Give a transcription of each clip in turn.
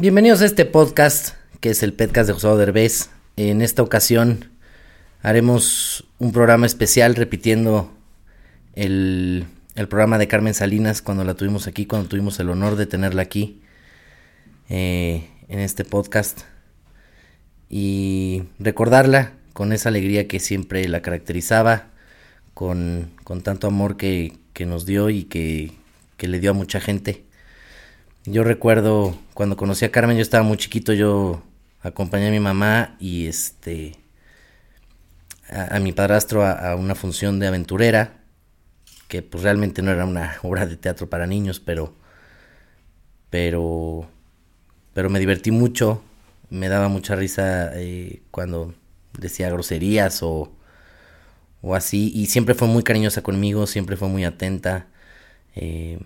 Bienvenidos a este podcast, que es el podcast de José Derbez. En esta ocasión haremos un programa especial repitiendo el, el, programa de Carmen Salinas cuando la tuvimos aquí, cuando tuvimos el honor de tenerla aquí eh, en este podcast. Y recordarla con esa alegría que siempre la caracterizaba, con, con tanto amor que, que nos dio y que, que le dio a mucha gente. Yo recuerdo cuando conocí a Carmen, yo estaba muy chiquito, yo acompañé a mi mamá y este a, mi padrastro a, una función de aventurera, que pues realmente no era una obra de teatro para niños, pero pero pero me divertí mucho, me daba mucha risa eh, cuando decía groserías o, o así, y siempre fue muy cariñosa conmigo, siempre fue muy atenta. Eh,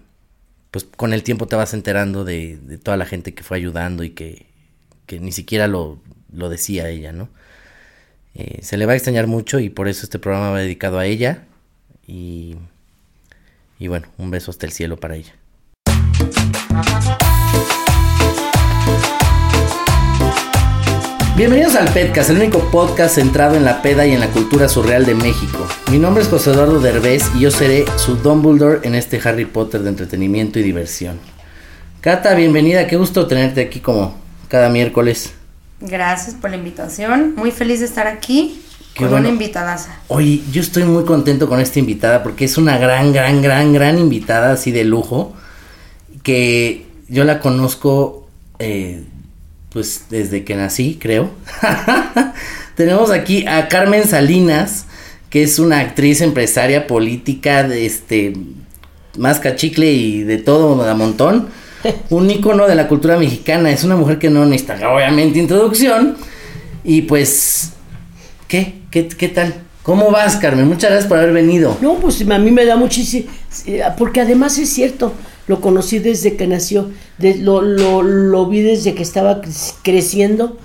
pues con el tiempo te vas enterando de, toda la gente que fue ayudando y que, ni siquiera lo, decía ella, ¿no? Eh, se le va a extrañar mucho y por eso este programa va dedicado a ella y, y bueno, un beso hasta el cielo para ella. Bienvenidos al Pedcast, el único podcast centrado en la peda y en la cultura surreal de México. Mi nombre es José Eduardo Derbez y yo seré su Dumbledore en este Harry Potter de entretenimiento y diversión. Cata, bienvenida, qué gusto tenerte aquí como cada miércoles. Gracias por la invitación, muy feliz de estar aquí con una invitada. Oye, yo estoy muy contento con esta invitada porque es una gran, gran, gran, gran invitada así de lujo que yo la conozco eh, pues desde que nací, creo. Tenemos aquí a Carmen Salinas, que es una actriz, empresaria, política, de este, más cachicle y de todo a montón. Un ícono de la cultura mexicana. Es una mujer que no necesita, obviamente, introducción. Y pues, ¿qué? ¿Qué, qué tal? ¿Cómo vas, Carmen? Muchas gracias por haber venido. No, pues a mí me da muchísimo, eh, porque además es cierto, lo conocí desde que nació, lo, lo, lo, vi desde que estaba creciendo.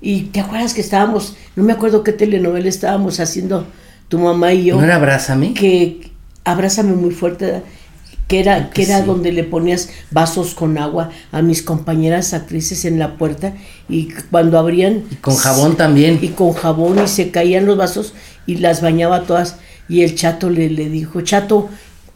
Y te acuerdas que estábamos, no me acuerdo qué telenovela estábamos haciendo tu mamá y yo. ¿No era Abrázame? Que Abrázame muy fuerte, que era, que, era donde le ponías vasos con agua a mis compañeras actrices en la puerta y cuando abrían... Y con jabón también. Y con jabón y se caían los vasos y las bañaba todas. Y el chato le, le dijo, chato,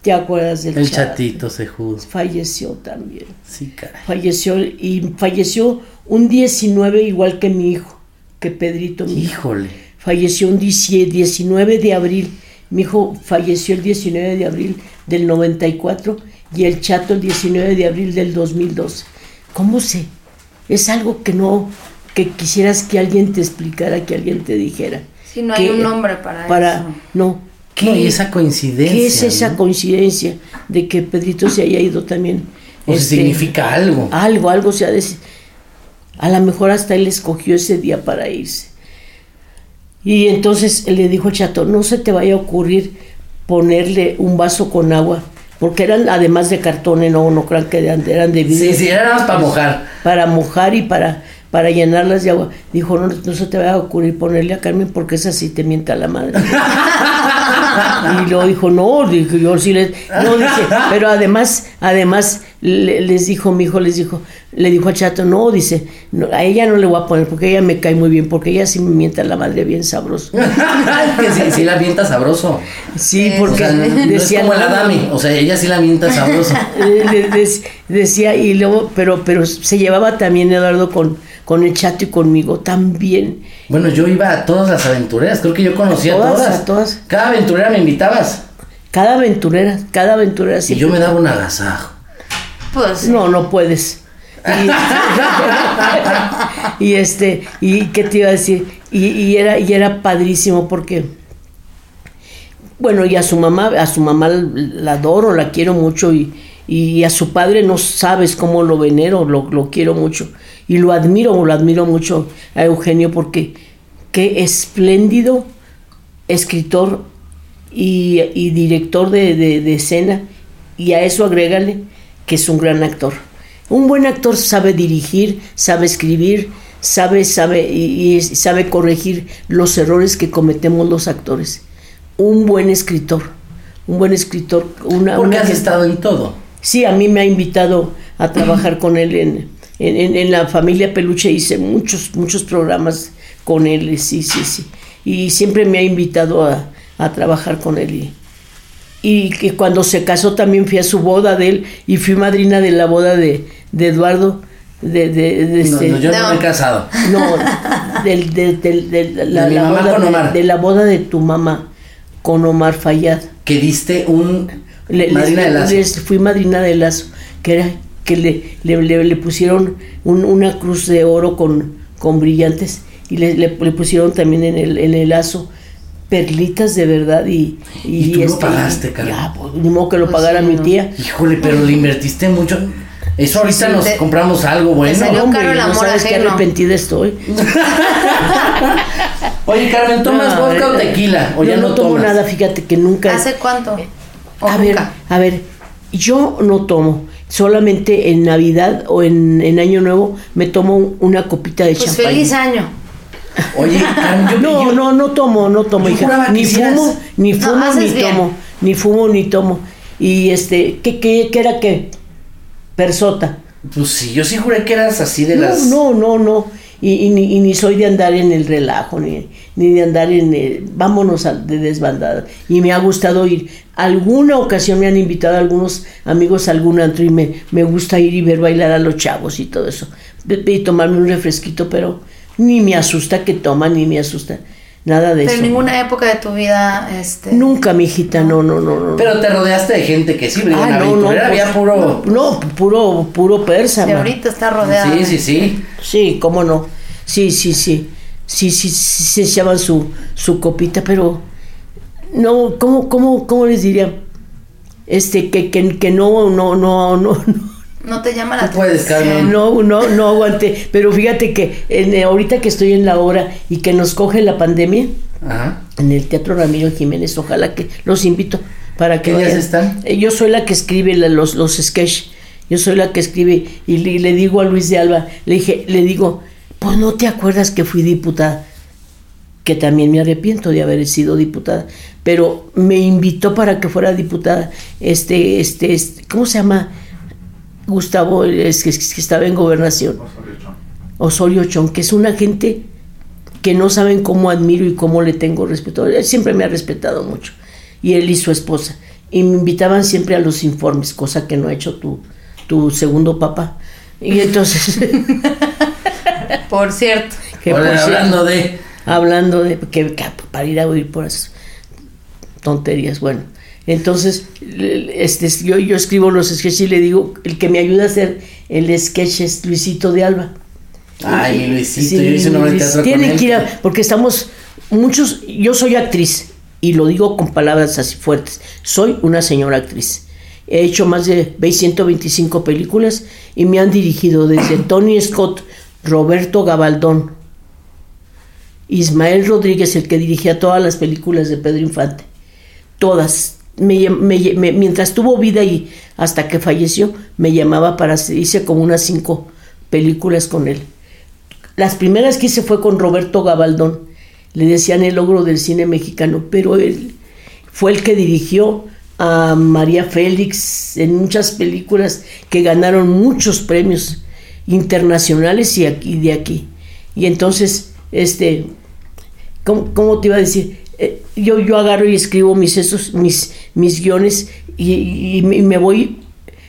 ¿Te acuerdas del El chatito se Falleció también. Sí, caray. Falleció y falleció un 19 igual que mi hijo, que Pedrito. Mi Híjole. Falleció un 19 de abril. Mi hijo falleció el 19 de abril del 94 y el chato el 19 de abril del 2012. ¿Cómo sé? Es algo que no, que quisieras que alguien te explicara, que alguien te dijera. Si no hay un nombre para, para eso. No, ¿Qué, esa coincidencia? ¿Qué es esa coincidencia de que Pedrito se haya ido también? O este, significa algo. Algo, algo se ha de... A lo mejor hasta él escogió ese día para irse. Y entonces le dijo al chato, no se te vaya a ocurrir ponerle un vaso con agua, porque eran además de cartón, no, no crean que eran, eran de vidrio. Sí, sí, eran para mojar. Para mojar y para, para llenarlas de agua. Dijo, no, no se te vaya a ocurrir ponerle a Carmen porque esa sí te mienta la madre. y luego dijo, no, dije, yo sí le... No, dice, pero además, además le- les dijo, mi hijo les dijo, le dijo a Chato, no, dice, no, a ella no le voy a poner porque ella me cae muy bien, porque ella sí me mienta la madre bien sabroso. que sí, sí la mienta sabroso. Sí, O porque sea, no, no es decía, como la dami, o sea, ella sí la mienta sabroso. Eh, decía y luego pero pero se llevaba también Eduardo con con el chato y conmigo también Bueno, yo iba a todas las aventureras, creo que yo conocía A a todas, todas. a todas. Cada aventurera me invitabas cada aventurera cada aventurera y sí yo me daba un agasajo. Pues no no puedes y, y este y qué te iba a decir y, y era y era padrísimo porque bueno y a su mamá a su mamá la adoro la quiero mucho y, y a su padre no sabes cómo lo venero lo, lo quiero mucho y lo admiro lo admiro mucho a Eugenio porque qué espléndido escritor y, y director de, de- de escena y a eso agrégale que es un gran actor. Un buen actor sabe dirigir, sabe escribir, sabe, sabe y, y sabe corregir los errores que cometemos los actores. Un buen escritor, un buen escritor, una, Porque una has que- estado en todo. Sí, a mí me ha invitado a trabajar con él en, en, en- en la familia Peluche. Hice muchos, muchos programas con él, sí, sí, sí. Y siempre me ha invitado a, a trabajar con él. Y, y que cuando se casó también fui a su boda de él y fui madrina de la boda de, de Eduardo. De, de, de No, este- no, yo no, No. me he casado. no, del- del- del- del- la, De la boda de- Omar. de la boda de tu mamá con Omar Fayad. Que diste un Le- madrina de lazo. les fui madrina de lazo, que era que le, le, le- le pusieron un- una cruz de oro con, con brillantes y le, le- le pusieron también en el, en el lazo perlitas de verdad y... Y tú lo pagaste, Carmen. Ya, pues, ni modo que lo Pues pagara sí, mi no. tía. Híjole, pero le invertiste mucho. Eso ahorita Sí, nos te- compramos algo bueno. salió Hombre, caro el no amor sabes qué ajeno. arrepentida estoy. Oye, Carmen, ¿tomas No, vodka o eh, tequila? ¿O yo ya no, tomo tomas? nada, fíjate que nunca... ¿Hace cuánto? ¿O A ver, a ver, yo no tomo. Solamente en Navidad o en, en Año Nuevo me tomo una copita de Pues champán. feliz año. Oye, yo, No, yo- no, no tomo, no tomo, hija. Ni fumo, ni fumo, ni bien. tomo. Ni fumo, ni tomo. Y este, ¿qué, qué, qué era qué? Persota. Pues sí, yo sí juré que eras así de No, las. no, no, no. Y, ni, y ni soy de andar en el relajo, ni, ni de andar en... el- vámonos al- de desbandada. Y me ha gustado ir. Alguna ocasión me han invitado algunos amigos a algún antro y me, me gusta ir y ver bailar a los chavos y todo eso. Y tomarme un refresquito, pero ni me asusta que toman, ni me asusta. Nada de Pero eso. en ninguna época de tu vida, este... Nunca, mi hijita, no, no, no, no. Pero te rodeaste de gente que sí, Ah, no, no, pues, había puro. No, puro, puro persa. Sí, man. ahorita está rodeada. Sí, sí, sí. Sí, cómo no. Sí, sí, sí. Sí, sí, sí, se echaban su, su copita, pero no, ¿cómo, cómo, cómo les diría? Este, que, que, que no, no, no, no, no. No te llama la puedes, atención. No, no, no aguanté. Pero fíjate que en, eh, ahorita que estoy en la obra y que nos coge la pandemia, Ajá. en el Teatro Ramiro Jiménez, ojalá que los invito para que ¿Qué días están? Eh, Yo soy la que escribe la- los, los sketch. Yo soy la que escribe y le, le digo a Luis de Alba, le dije, le digo, pues no te acuerdas que fui diputada, que también me arrepiento de haber sido diputada, pero me invitó para que fuera diputada, este, este, este ¿cómo se llama? Gustavo, es que, es que estaba en gobernación. Osorio Chong, que es una gente que no saben cómo admiro y cómo le tengo respeto. Él siempre me ha respetado mucho. Y él y su esposa. Y me invitaban siempre a los informes, cosa que no ha hecho tu, tu segundo papá. Y entonces, Por cierto. que Ahora, por cierto, hablando de. hablando de que, que para ir a oír por esas tonterías, bueno. Entonces, este, yo, yo escribo los sketches y le digo, el que me ayuda a hacer el sketch es Luisito de Alba. Ay, Luisito, Sí, yo hice una Luis, teatro tiene con él. que ir a- porque estamos muchos, yo soy actriz y lo digo con palabras así fuertes, soy una señora actriz. He hecho más de 125 películas y me han dirigido desde Tony Scott, Roberto Gabaldón, Ismael Rodríguez, el que dirigía todas las películas de Pedro Infante. Todas. Me mientras tuvo vida y hasta que falleció, me llamaba para hice como unas cinco películas con él. Las primeras que hice fue con Roberto Gabaldón. Le decían el logro del cine mexicano, pero él fue el que dirigió a María Félix en muchas películas que ganaron muchos premios internacionales y aquí de aquí. Y entonces, este, ¿cómo, te iba a decir? Eh, yo, yo agarro y escribo mis, esos, mis, mis guiones y, me voy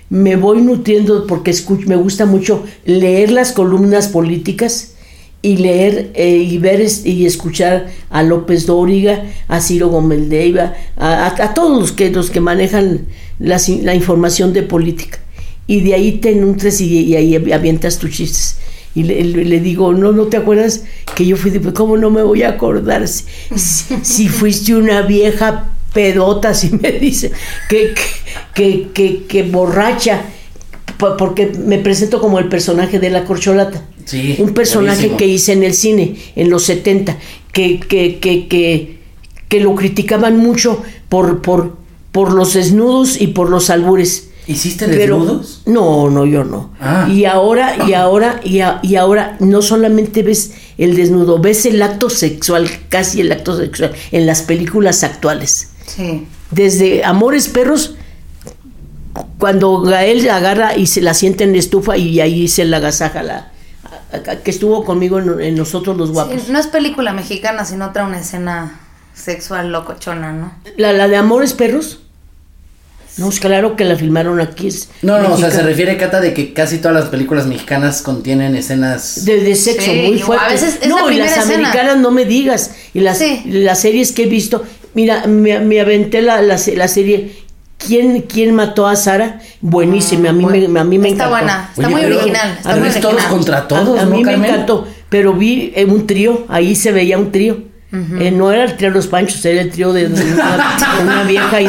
me voy nutriendo porque me gusta mucho leer las columnas políticas y leer eh, y ver y escuchar a López Dóriga, a Ciro Gómez Leiva, a, todos los que, los que manejan la, información de política. Y de ahí te nutres y, ahí avientas tus chistes. Y le, digo, no, no te acuerdas que yo fui, pues, ¿cómo no me voy a acordar? Si, si fuiste una vieja pedota, si me dice, que, que, que, que borracha, porque me presento como el personaje de la corcholata un personaje que hice en el cine en los 70, que, que, que, que, lo criticaban mucho por, por, por los desnudos y por los albures. ¿Hiciste desnudos? no, no, yo no. Ah. Y ahora, y ahora, y, y, ahora no solamente ves el desnudo, ves el acto sexual, casi el acto sexual, en las películas actuales. Sí. Desde Amores Perros, cuando Gael agarra y se la siente en la estufa y ahí se la agasaja la, que estuvo conmigo en, Nosotros los Guapos. no es película mexicana, sino otra una escena sexual locochona, ¿no? La, la de Amores Perros. No, es claro que la filmaron aquí. no, no, o sea, se refiere, Cata, de que casi todas las películas mexicanas contienen escenas... De, sexo muy fuertes. no, y las americanas no me digas. Y las, las series que he visto... Mira, me, aventé la, la, la serie ¿Quién, ¿Quién mató a Sara? Buenísima, a mí, me, a mí me está encantó. Buena, está muy original. Está muy original. todos contra todos, A, mí me encantó, pero vi eh, un trío, ahí se veía un trío. Eh, no era el trío de los panchos, era el trío de, una, vieja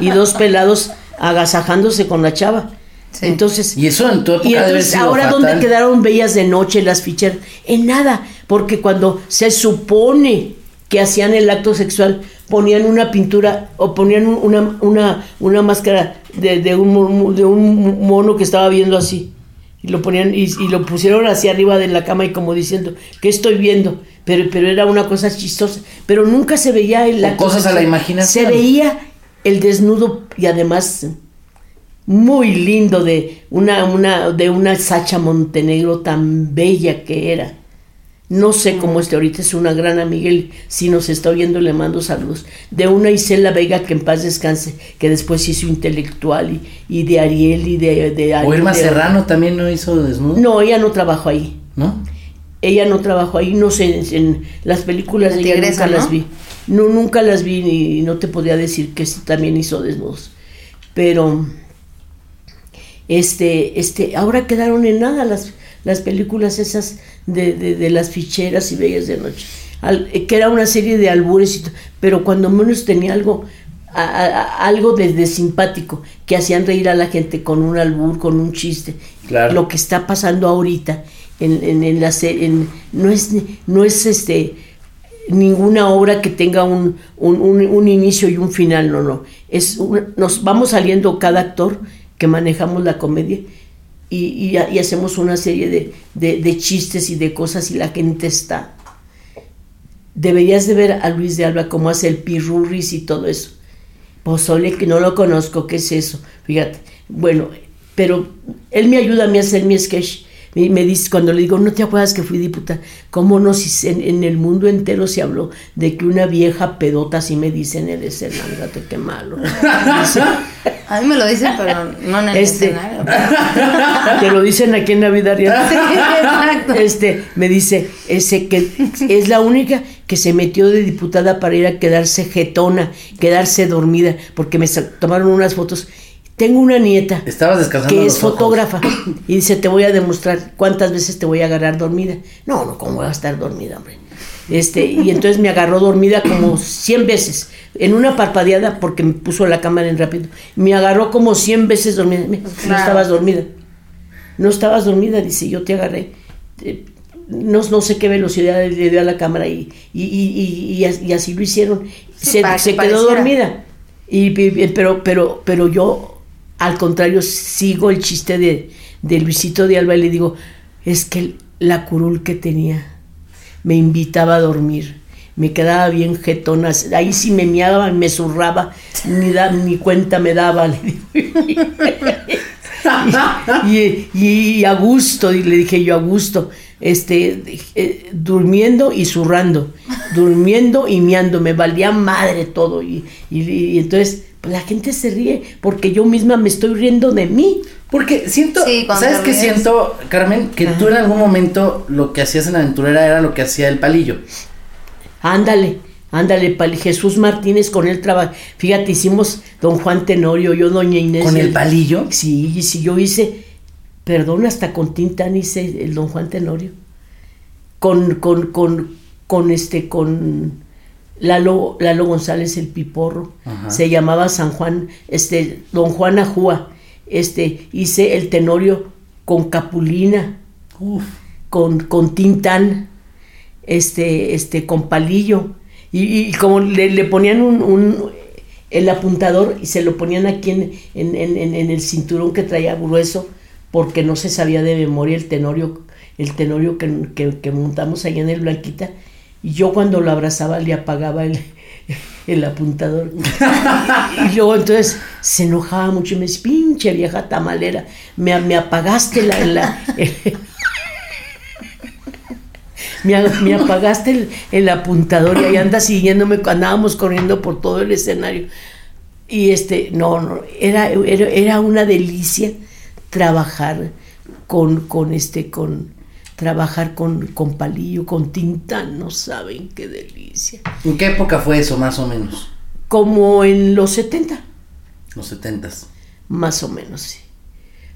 y, dos pelados agasajándose con la chava. Entonces, y eso en tu época y entonces, ahora dónde quedaron bellas de noche las ficheras? En nada, porque cuando se supone que hacían el acto sexual, ponían una pintura o ponían una, una, una máscara de, de, un, de un mono que estaba viendo así. Y lo ponían y, lo pusieron hacia arriba de la cama y como diciendo, ¿qué estoy viendo? Pero, pero era una cosa chistosa. Pero nunca se veía el acto cosas a la imaginación. Se veía el desnudo y además muy lindo de una, una, de una Sacha Montenegro tan bella que era. No sé cómo este ahorita, es una gran amiga, si nos está oyendo le mando saludos. De una Isela Vega que en paz descanse, que después hizo intelectual y, de Ariel y de... de o Irma Serrano también no hizo desnudo. No, ella no trabajó ahí. ¿No? Ella no trabajó ahí, no sé, en, las películas de ella nunca las vi. No, nunca las vi y no te podría decir que sí también hizo desnudos. Pero, este, este, ahora quedaron en nada las, las películas esas de, las ficheras y bellas de noche, eh, que era una serie de albures, pero cuando menos tenía algo, algo de, simpático, que hacían reír a la gente con un albur, con un chiste. Lo que está pasando ahorita en, en, la serie, no es, no es este ninguna obra que tenga un, un, inicio y un final, no, no. Es nos vamos saliendo cada actor que manejamos la comedia y, hacemos una serie de, chistes y de cosas y la gente está. Deberías de ver a Luis de Alba cómo hace el pirurris y todo eso. Pozole, que no lo conozco, ¿qué es eso? Fíjate, bueno, pero él me ayuda a mí a hacer mi sketch me, me, dice, cuando le digo, ¿no te acuerdas que fui diputada? ¿Cómo no? Si en, el mundo entero se habló de que una vieja pedota, así me dicen el escenario, fíjate qué malo. a mí me lo dicen, pero no en el este, escenario. Te lo dicen aquí en Navidad. Sí, exacto. Este, me dice, ese que es la única que se metió de diputada para ir a quedarse jetona, quedarse dormida, porque me tomaron unas fotos tengo una nieta que es fotógrafa y dice, te voy a demostrar cuántas veces te voy a agarrar dormida. No, no, ¿cómo voy a estar dormida, hombre? Este, y entonces me agarró dormida como 100 veces, en una parpadeada, porque me puso la cámara en rápido. Me agarró como 100 veces dormida. No estabas dormida. No estabas dormida, dice, yo te agarré. Eh, no, no sé qué velocidad le dio a la cámara y, y, y, y así lo hicieron. se, se quedó dormida. Y, pero, pero, pero yo al contrario, sigo el chiste de, de Luisito de Alba y le digo, es que la curul que tenía me invitaba a dormir, me quedaba bien jetona, ahí sí me miaba, me zurraba, ni, cuenta me daba. le digo. y, a gusto, le dije yo a gusto, este, eh, durmiendo y zurrando, durmiendo y miando, me valía madre todo. Y, y- entonces la gente se ríe porque yo misma me estoy riendo de mí. Porque siento, Sí, ¿sabes qué siento, Carmen? Que tú en algún momento lo que hacías en la aventurera era lo que hacía el palillo. Ándale, ándale, Pali. Jesús Martínez con él trabaja. Fíjate, hicimos don Juan Tenorio, yo doña Inés. ¿Con el palillo? Sí, sí, yo hice, perdón, hasta con Tintán hice el don Juan Tenorio. Con, con, con, con este, con Lalo, Lalo González el Piporro. Ajá. Se llamaba San Juan, este, don Juan Ajúa. Este, hice el Tenorio con Capulina Uf. con, con Tintán, este, este, con palillo. Y, y como le, le ponían un, un- el apuntador y se lo ponían aquí en, en- en- en- en el cinturón que traía grueso, porque no se sabía de memoria el tenorio, el tenorio que, que- que montamos allá en el Blanquita. Y yo cuando lo abrazaba le apagaba el, el apuntador. y luego entonces se enojaba mucho y me decía, pinche vieja tamalera, me, me apagaste la, la- me, me apagaste el, el apuntador y ahí anda siguiéndome, andábamos corriendo por todo el escenario. Y este, no, no, era, era, era una delicia trabajar con, con este, con, trabajar con, con palillo, con tinta, no saben qué delicia. ¿En qué época fue eso, más o menos? Como en los 70, Los setentas. más o menos, sí.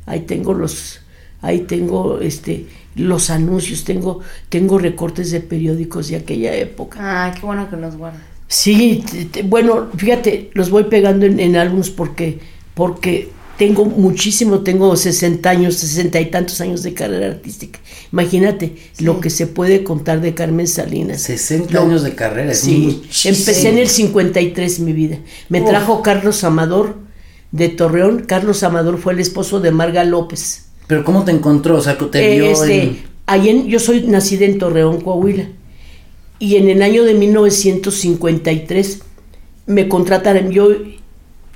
Ahí tengo los, ahí tengo este, los anuncios, tengo, tengo recortes de periódicos de aquella época. Ah, qué bueno que los guardas. Sí, te- te- bueno, fíjate, los voy pegando en, en álbumes porque, porque tengo muchísimo, tengo 60 años, 60 y tantos años de carrera artística. Imagínate lo que se puede contar de Carmen Salinas. 60 Lo- años de carrera. Sí, muchísimo. empecé en el 53 mi vida. Me Uf. trajo Carlos Amador de Torreón. Carlos Amador fue el esposo de Marga López. Pero ¿cómo te encontró? O sea, que te Eh, vio este, en... ahí en- yo soy nacida en Torreón, Coahuila. Y en el año de 1953 me contrataron. Yo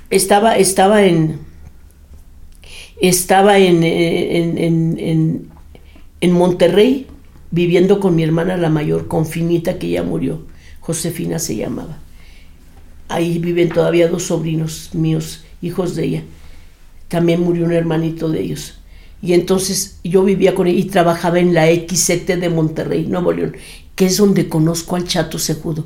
estaba, estaba en. Estaba en, eh, en, en- en- en Monterrey viviendo con mi hermana la mayor, con Finita, que ya murió. Josefina se llamaba. Ahí viven todavía dos sobrinos míos, hijos de ella. También murió un hermanito de ellos. Y entonces yo vivía con ella y trabajaba en la XCT de Monterrey, Nuevo León, que es donde conozco al Chato Sejudo.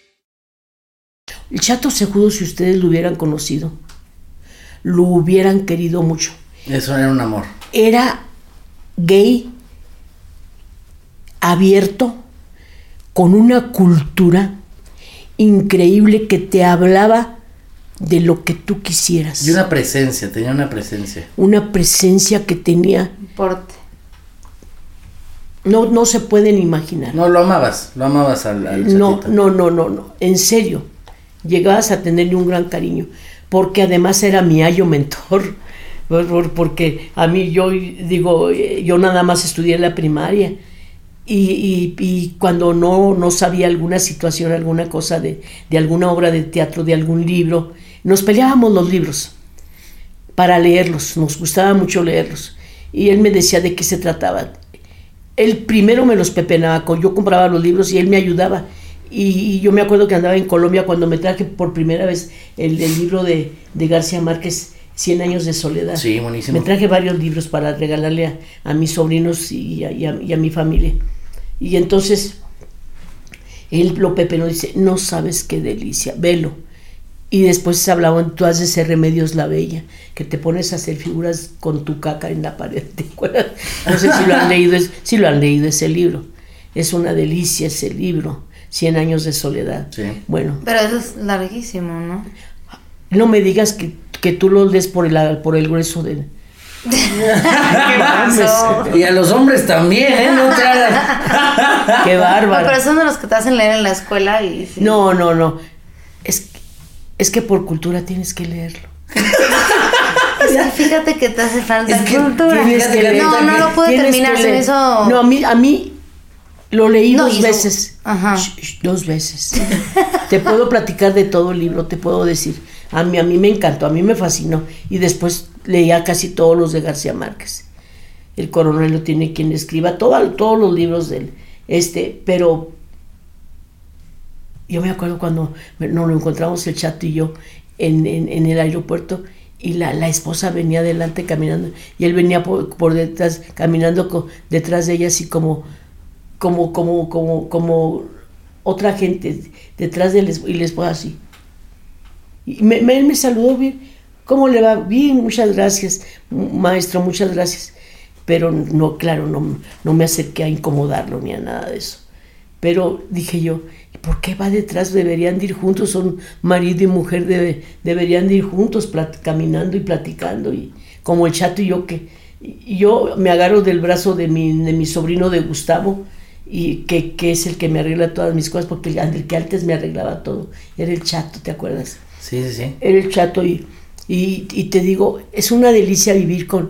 El Chato Sejudo, si ustedes lo hubieran conocido, lo hubieran querido mucho. Eso era un amor. Era gay, abierto, con una cultura increíble que te hablaba de lo que tú quisieras. Y una presencia, tenía una presencia. Una presencia que tenía, Porte. no, no se pueden imaginar. No, lo amabas, lo amabas al, al No, no, no, no, no, en serio. Llegabas a tenerle un gran cariño, porque además era mi ayo mentor, por- por- porque a mí yo digo, eh, yo nada más estudié la primaria y, y- cuando no, no sabía alguna situación, alguna cosa de, de alguna obra de teatro, de algún libro, nos peleábamos los libros para leerlos, nos gustaba mucho leerlos. Y él me decía de qué se trataba. Él primero me los pepenaba, yo compraba los libros y él me ayudaba. Y, yo me acuerdo que andaba en Colombia cuando me traje por primera vez el, libro de, García Márquez, Cien años de soledad. Sí, buenísimo. Me traje varios libros para regalarle a, mis sobrinos y a, y a, mi familia. Y entonces, él, lo Pepe nos dice, no sabes qué delicia, velo. Y después hablaban, tú haces ese Remedios la Bella, que te pones a hacer figuras con tu caca en la pared, ¿te acuerdas? No sé si lo han leído, si lo han leído ese libro. Es una delicia ese libro, Cien años de soledad. Sí. Bueno. Pero eso es larguísimo, ¿no? No me digas que, que tú lo lees por el, por el grueso de... ¿Qué? Y a los hombres también, ¿eh? No te Qué bárbaro. No, pero son de los que te hacen leer en la escuela y... No, no, no. Es, es que por cultura tienes que leerlo. fíjate que te hace falta cultura. no, no lo pude terminar, se. No, a mí, a mí lo leí dos veces. Ajá. dos veces. te puedo platicar de todo el libro, te puedo decir. A mí, a mí me encantó, a mí me fascinó. Y después leía casi todos los de García Márquez. El coronel lo tiene quien escriba, todos los libros de él. Este, pero yo me acuerdo cuando nos lo encontramos el chato y yo en, el aeropuerto y la, esposa venía adelante caminando y él venía por, detrás, caminando detrás de ella así como, como, como, como, como otra gente detrás de él y la esposa así. Y me, me, me saludó bien. ¿Cómo le va? Bien, muchas gracias, maestro, muchas gracias. Pero no, claro, no, no me acerqué a incomodarlo ni a nada de eso. Pero dije yo, ¿por qué va detrás? Deberían de ir juntos, son marido y mujer, deberían de ir juntos caminando y platicando. Y como el chato y yo que yo me agarro del brazo de mi, de mi sobrino de Gustavo, y que, es el que me arregla todas mis cosas, porque el, que antes me arreglaba todo era el chato, ¿te acuerdas? Sí, sí, sí. Era el chato y, y, y te digo, es una delicia vivir con,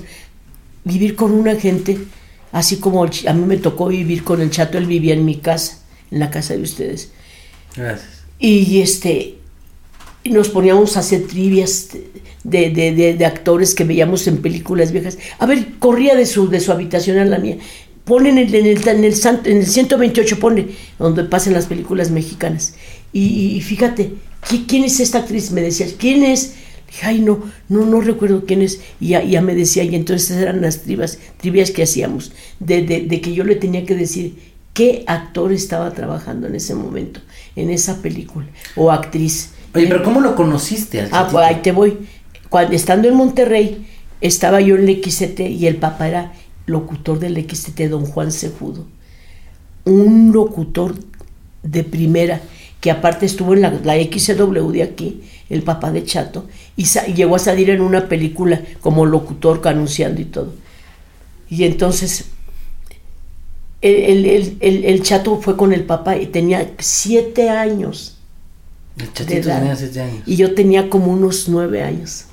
vivir con una gente, así como a mí me tocó vivir con el chato, él vivía en mi casa en la casa de ustedes. Gracias. Y este, nos poníamos a hacer trivias de, de, de, actores que veíamos en películas viejas. A ver, corría de su, de su habitación a la mía. Ponen en el, en el, en el 128, pone, donde pasan las películas mexicanas. Y, fíjate, ¿quién es esta actriz? Me decía, ¿quién es? Dije, ay, no, no, no recuerdo quién es. Y ya, ya me decía, y entonces eran las trivias, trivias que hacíamos, de, de que yo le tenía que decir qué actor estaba trabajando en ese momento, en esa película, o actriz. Oye, pero ¿cómo lo conociste? ah, pues ahí te voy. Cuando, estando en Monterrey, estaba yo en el XT y el papá era locutor del XT, don Juan Cejudo. Un locutor de primera, que aparte estuvo en la, la XW de aquí, el papá de Chato, y, y, llegó a salir en una película como locutor, anunciando y todo. Y entonces el, chato fue con el papá y tenía siete años. El chatito tenía siete años. Y yo tenía como unos nueve años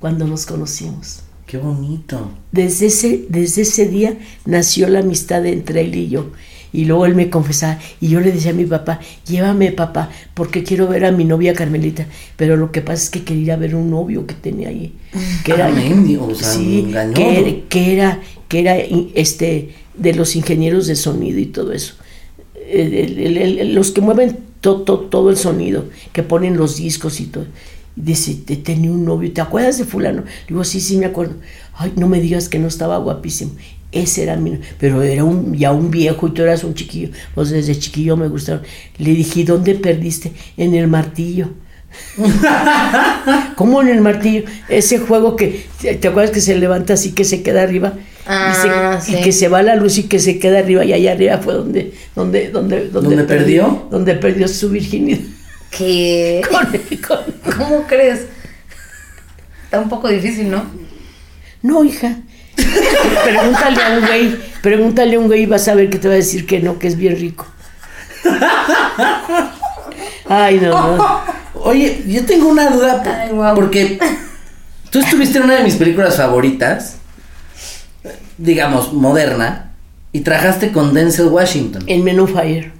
cuando nos conocimos. Qué bonito. Desde ese, desde ese día nació la amistad entre él y yo. Y luego él me confesaba y yo le decía a mi papá, llévame papá, porque quiero ver a mi novia Carmelita. Pero lo que pasa es que quería ver un novio que tenía ahí. Que era, o sea, sí, que, que, era, que era este de los ingenieros de sonido y todo eso. los que mueven todo el sonido, que ponen los discos y todo. Dice, tenía un novio, ¿te acuerdas de fulano? Digo, sí, sí, me acuerdo. Ay, no me digas que no estaba guapísimo. Ese era mi, pero era un, ya un viejo y tú eras un chiquillo. Pues desde chiquillo me gustaron. Le dije, ¿dónde perdiste? En el martillo. ¿Cómo en el martillo? Ese juego que, ¿te acuerdas que se levanta así que se queda arriba? Ah, y, que se va la luz y que se queda arriba y allá arriba fue donde donde donde donde, perdió donde perdió su virginidad ¿Qué? ¿Cómo crees? Está un poco difícil, ¿no? No, hija. pregúntale a un güey, pregúntale a un güey y vas a ver que te va a decir que no, que es bien rico. Ay, no, no. Oye, yo tengo una duda porque tú estuviste en una de mis películas favoritas digamos, moderna, y trabajaste con Denzel Washington. En Men Fire.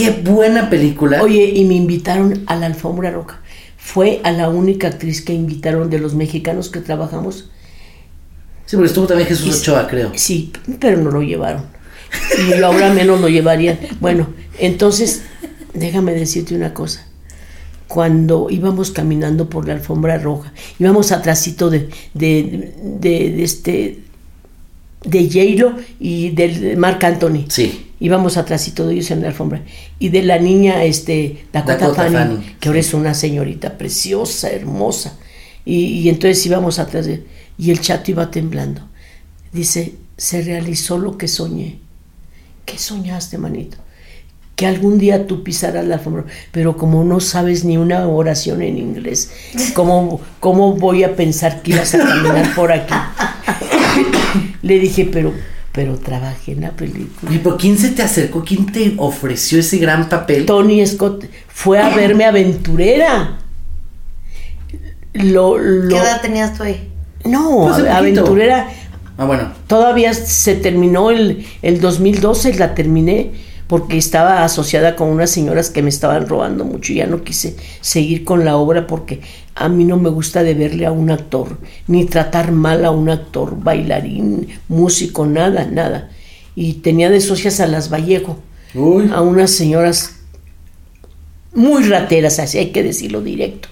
Qué buena película. Oye, y me invitaron a la alfombra roca. Fue a la única actriz que invitaron de los mexicanos que trabajamos. Sí, porque estuvo también Jesús Ochoa, creo. Sí, pero no lo llevaron. Y ahora menos lo llevarían. Bueno, entonces déjame decirte una cosa. Cuando íbamos caminando por la alfombra roja, íbamos atrásito de, de, de, de este de J-Lo y del Marc Anthony. Sí. Íbamos atrásito de ellos en la alfombra. Y de la niña este, Dakota, Dakota Fanning, Fanning, que ahora es una señorita preciosa, hermosa. Y, y entonces íbamos atrás de Y el chato iba temblando. Dice, se realizó lo que soñé. ¿Qué soñaste, manito? Que algún día tú pisaras la alfombra. Pero como no sabes ni una oración en inglés, ¿cómo, cómo voy a pensar que ibas a caminar por aquí? Le dije, pero, pero trabajé en la película. ¿Y por quién se te acercó? ¿Quién te ofreció ese gran papel? Tony Scott fue a verme aventurera. Lo, lo- ¿Qué edad tenías tú ahí? no, Pues, aventurera. Ah, bueno. Todavía se terminó el, el 2012, la terminé porque estaba asociada con unas señoras que me estaban robando mucho y ya no quise seguir con la obra porque a mí no me gusta de verle a un actor, ni tratar mal a un actor, bailarín, músico, nada, nada. Y tenía de socias a las Vallejo, Uy. a unas señoras muy rateras, así hay que decirlo directo.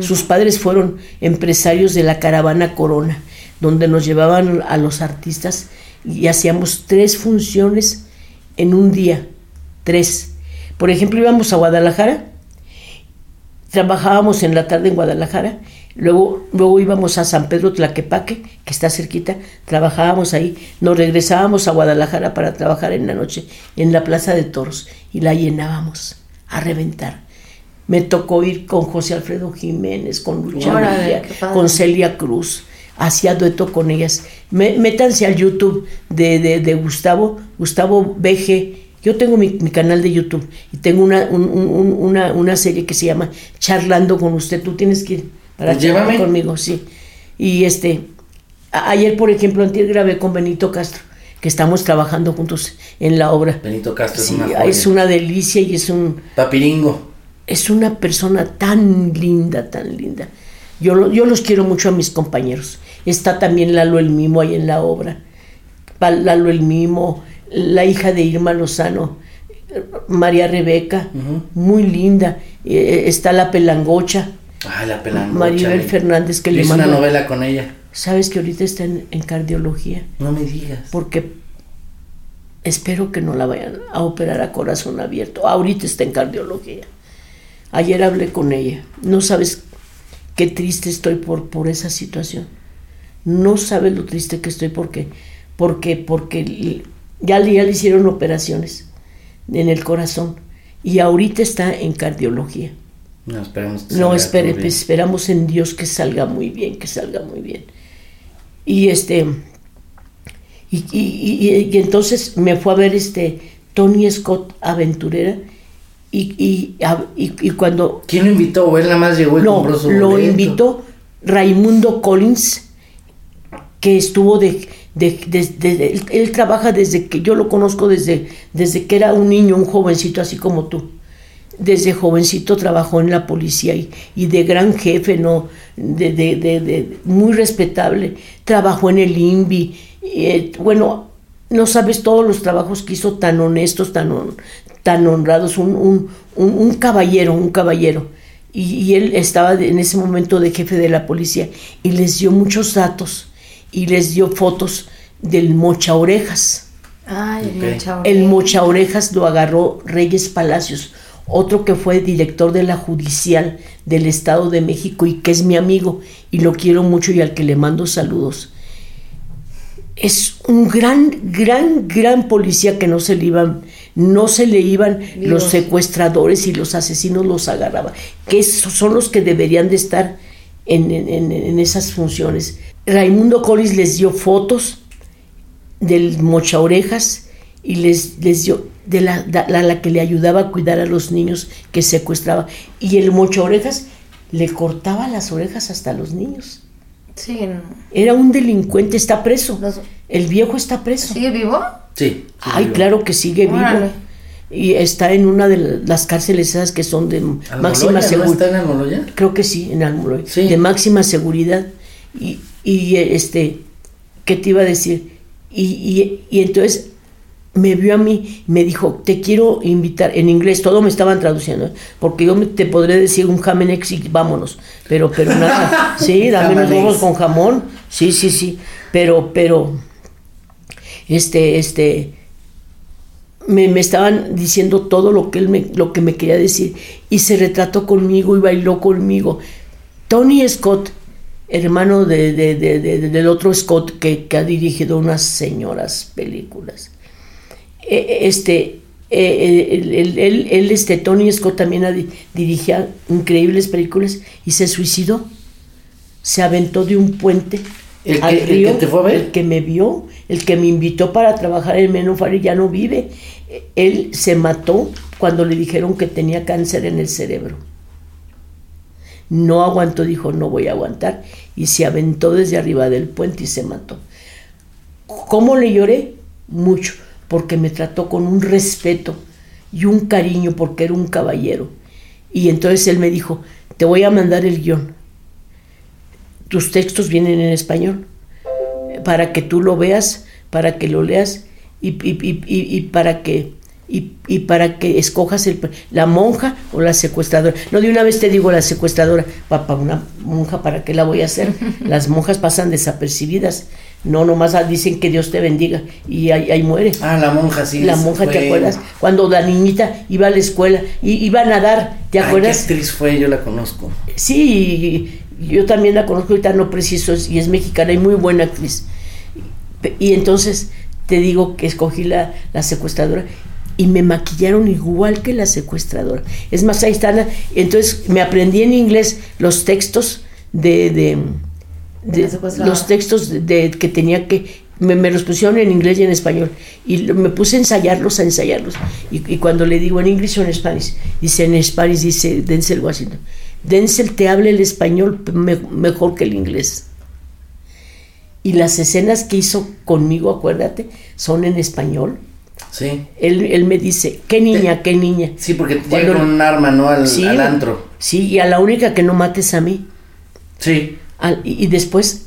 Sus padres fueron empresarios de la caravana Corona, donde nos llevaban a los artistas y hacíamos tres funciones en un día, tres. Por ejemplo, íbamos a Guadalajara, trabajábamos en la tarde en Guadalajara, luego, luego íbamos a San Pedro Tlaquepaque, que está cerquita, trabajábamos ahí, nos regresábamos a Guadalajara para trabajar en la noche en la Plaza de Toros y la llenábamos a reventar. Me tocó ir con José Alfredo Jiménez, con Lucha padre. con Celia Cruz. Hacía dueto con ellas. Me- métanse al YouTube de, de- de Gustavo, Gustavo BG. Yo tengo mi, mi canal de YouTube y tengo una, un- un- un- una, una serie que se llama Charlando con usted. Tú tienes que ir para Pues charlar llévame. conmigo, sí. Y este, a- ayer, por ejemplo, antier grabé con Benito Castro, que estamos trabajando juntos en la obra. Benito Castro Sí, es una es joya. una delicia y es un, Papiringo. es una persona tan linda, tan linda. Yo, lo- yo los quiero mucho a mis compañeros. Está también Lalo el Mimo ahí en la obra. Lalo el Mimo, la hija de Irma Lozano, eh, María Rebeca, muy linda. Eh, está la Pelangocha, Ay, la pelangocha. Maribel eh. Fernández, que le hice una novela con ella. Sabes que ahorita está en, en cardiología, No me digas. porque espero que no la vayan a operar a corazón abierto. Ahorita está en cardiología. Ayer hablé con ella. No sabes qué triste estoy por, por esa situación. No sabes lo triste que estoy porque, porque, porque ya, le- ya le hicieron operaciones en el corazón y ahorita está en cardiología. No, esperemos que No, espere, pues, esperamos en Dios que salga muy bien, que salga muy bien. Y este, y, y- y- y entonces me fue a ver este Tony Scott aventurera y, y, y- y cuando ¿Quién lo invitó? ¿O él nada más llegó y no, compró su lo boleto? invitó Raimundo Collins, que estuvo de, de- de- de- él, él trabaja desde que yo lo conozco desde, desde que era un niño, un jovencito así como tú. Desde jovencito trabajó en la policía y, y de gran jefe, ¿no? De, de- de- de- muy respetable. Trabajó en el INVI. eh, bueno, no sabes todos los trabajos que hizo tan honestos, tan, tan honrados. Un, un- un- un caballero, un caballero. Y, y él estaba en ese momento de jefe de la policía y les dio muchos datos y les dio fotos del mocha orejas. Ay. El mocha orejas lo agarró Reyes Palacios, otro que fue director de la judicial del Estado de México y que es mi amigo y lo quiero mucho y al que le mando saludos. Es un gran, gran, gran policía que no se le iban, no se le iban los secuestradores y los asesinos los agarraba, que esos son los que deberían de estar en, en- en- esas funciones. Raimundo Collins les dio fotos del mocha orejas y les, les dio de la, la, la que le ayudaba a cuidar a los niños que secuestraba. Y el mocha orejas le cortaba las orejas hasta los niños. Sí, no. Era un delincuente, está preso. Los- El viejo está preso. ¿Sigue vivo? Sí. sí, Ay, vivo. claro que sigue vivo. Órale. Y está en una de la- las cárceles esas que son de Almoloya, máxima ¿no seguridad. está en Almoloya? Creo que sí, en Almoloy. Sí. De máxima seguridad. Y, y, este, ¿qué te iba a decir? Y, y- y entonces me vio a mí y me dijo, te quiero invitar, en inglés, todo me estaban traduciendo, ¿eh? porque yo me- te podré decir un jamenex y vámonos, pero, pero nada, sí, dame unos huevos con jamón, sí, sí, sí, pero, pero, este, este, me, me estaban diciendo todo lo que él me, lo que me quería decir y se retrató conmigo y bailó conmigo. Tony Scott, hermano de, de- de- de- del otro Scott que, que ha dirigido unas señoras películas. Este, él, él- él- él, este, Tony Scott también ha di- dirigía increíbles películas y se suicidó. Se aventó de un puente ¿El que- al el que río. te fue a ver? el que me vio, el que me invitó para trabajar en Menofari ya no vive. Él se mató cuando le dijeron que tenía cáncer en el cerebro. No aguantó, dijo, no voy a aguantar. Y se aventó desde arriba del puente y se mató. ¿Cómo le lloré? Mucho, porque me trató con un respeto y un cariño, porque era un caballero. Y entonces él me dijo, te voy a mandar el guion. Tus textos vienen en español, para que tú lo veas, para que lo leas y, y- y- y- y para que... Y, y para que escojas el, la monja o la secuestradora. No, de una vez te digo la secuestradora, papá, una monja, ¿para qué la voy a hacer? Las monjas pasan desapercibidas. No, nomás dicen que Dios te bendiga y ahí, ahí muere. Ah, la monja, sí. la monja, ¿te acuerdas? Cuando la niñita iba a la escuela y iba a nadar, ¿te Ay, acuerdas? ¿Qué actriz fue? Yo la conozco. Sí, yo también la conozco ahorita, no preciso, y es mexicana y muy buena actriz. Y entonces te digo que escogí la, la secuestradora y me maquillaron igual que la secuestradora. Es más, ahí están. Entonces me aprendí en inglés los textos de, de, los textos de, que tenía que me, me los pusieron en inglés y en español y me puse a ensayarlos a ensayarlos y, y cuando le digo en inglés o en Spanish dice en Spanish dice Denzel Washington Denzel te habla el español me- mejor que el inglés y las escenas que hizo conmigo acuérdate son en español Sí. él, él me dice qué niña qué niña Sí, porque Cuando- llega con un arma, ¿no? Al, Sí, al antro. sí y a la única que no mates a mí Sí. Al- y, y después,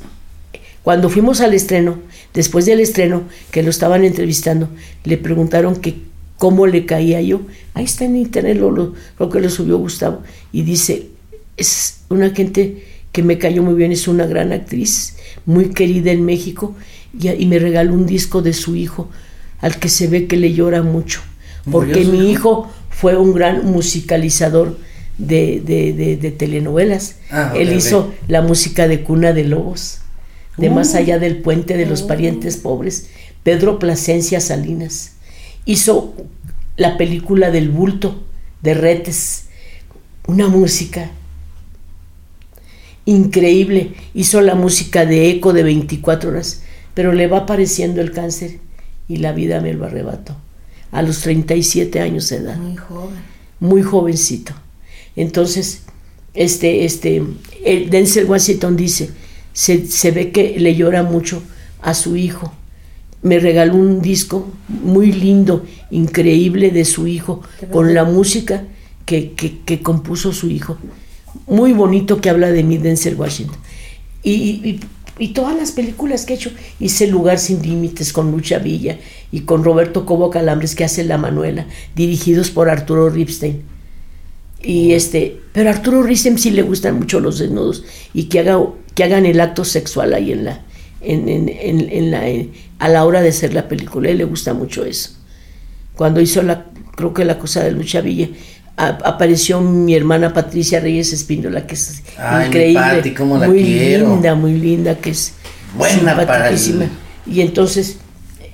cuando fuimos al estreno, después del estreno, que lo estaban entrevistando, le preguntaron que cómo le caía yo. Ahí está en internet lo, lo, lo que le subió Gustavo. Y dice, es una gente que me cayó muy bien, es una gran actriz, muy querida en México, y, y me regaló un disco de su hijo, al que se ve que le llora mucho. Porque mi hijo. fue un gran musicalizador de, de- de- de telenovelas. Ah, Él hizo la música de Cuna de Lobos, de Uh. Más allá del puente de los parientes pobres, Pedro Plasencia Salinas. Hizo la película del bulto de Retes, una música increíble. Hizo la música de Eco de 24 horas, pero le va apareciendo el cáncer y la vida me lo arrebató. A los 37 años de edad Muy joven. muy jovencito. Entonces, este, este, el Denzel Washington dice, se, se ve que le llora mucho a su hijo. Me regaló un disco muy lindo, increíble de su hijo, con la música que, que- que compuso su hijo. Muy bonito que habla de mí, Denzel Washington. Y, y- todas las películas que he hecho, hice Lugar sin Límites con Lucha Villa y con Roberto Cobo Calambres que hace La Manuela, dirigidos por Arturo Ripstein. Y este, pero a Arturo Ripstein sí le gustan mucho los desnudos y que, haga, que hagan el acto sexual ahí en la, en, en- en- en la, a la hora de hacer la película. A él le gusta mucho eso. Cuando hizo la, creo que la cosa de Lucha Villa, a- apareció mi hermana Patricia Reyes Espíndola, que es Ay, increíble, Pati, cómo la muy quiero. linda, muy linda, que es Buena para el-. Y entonces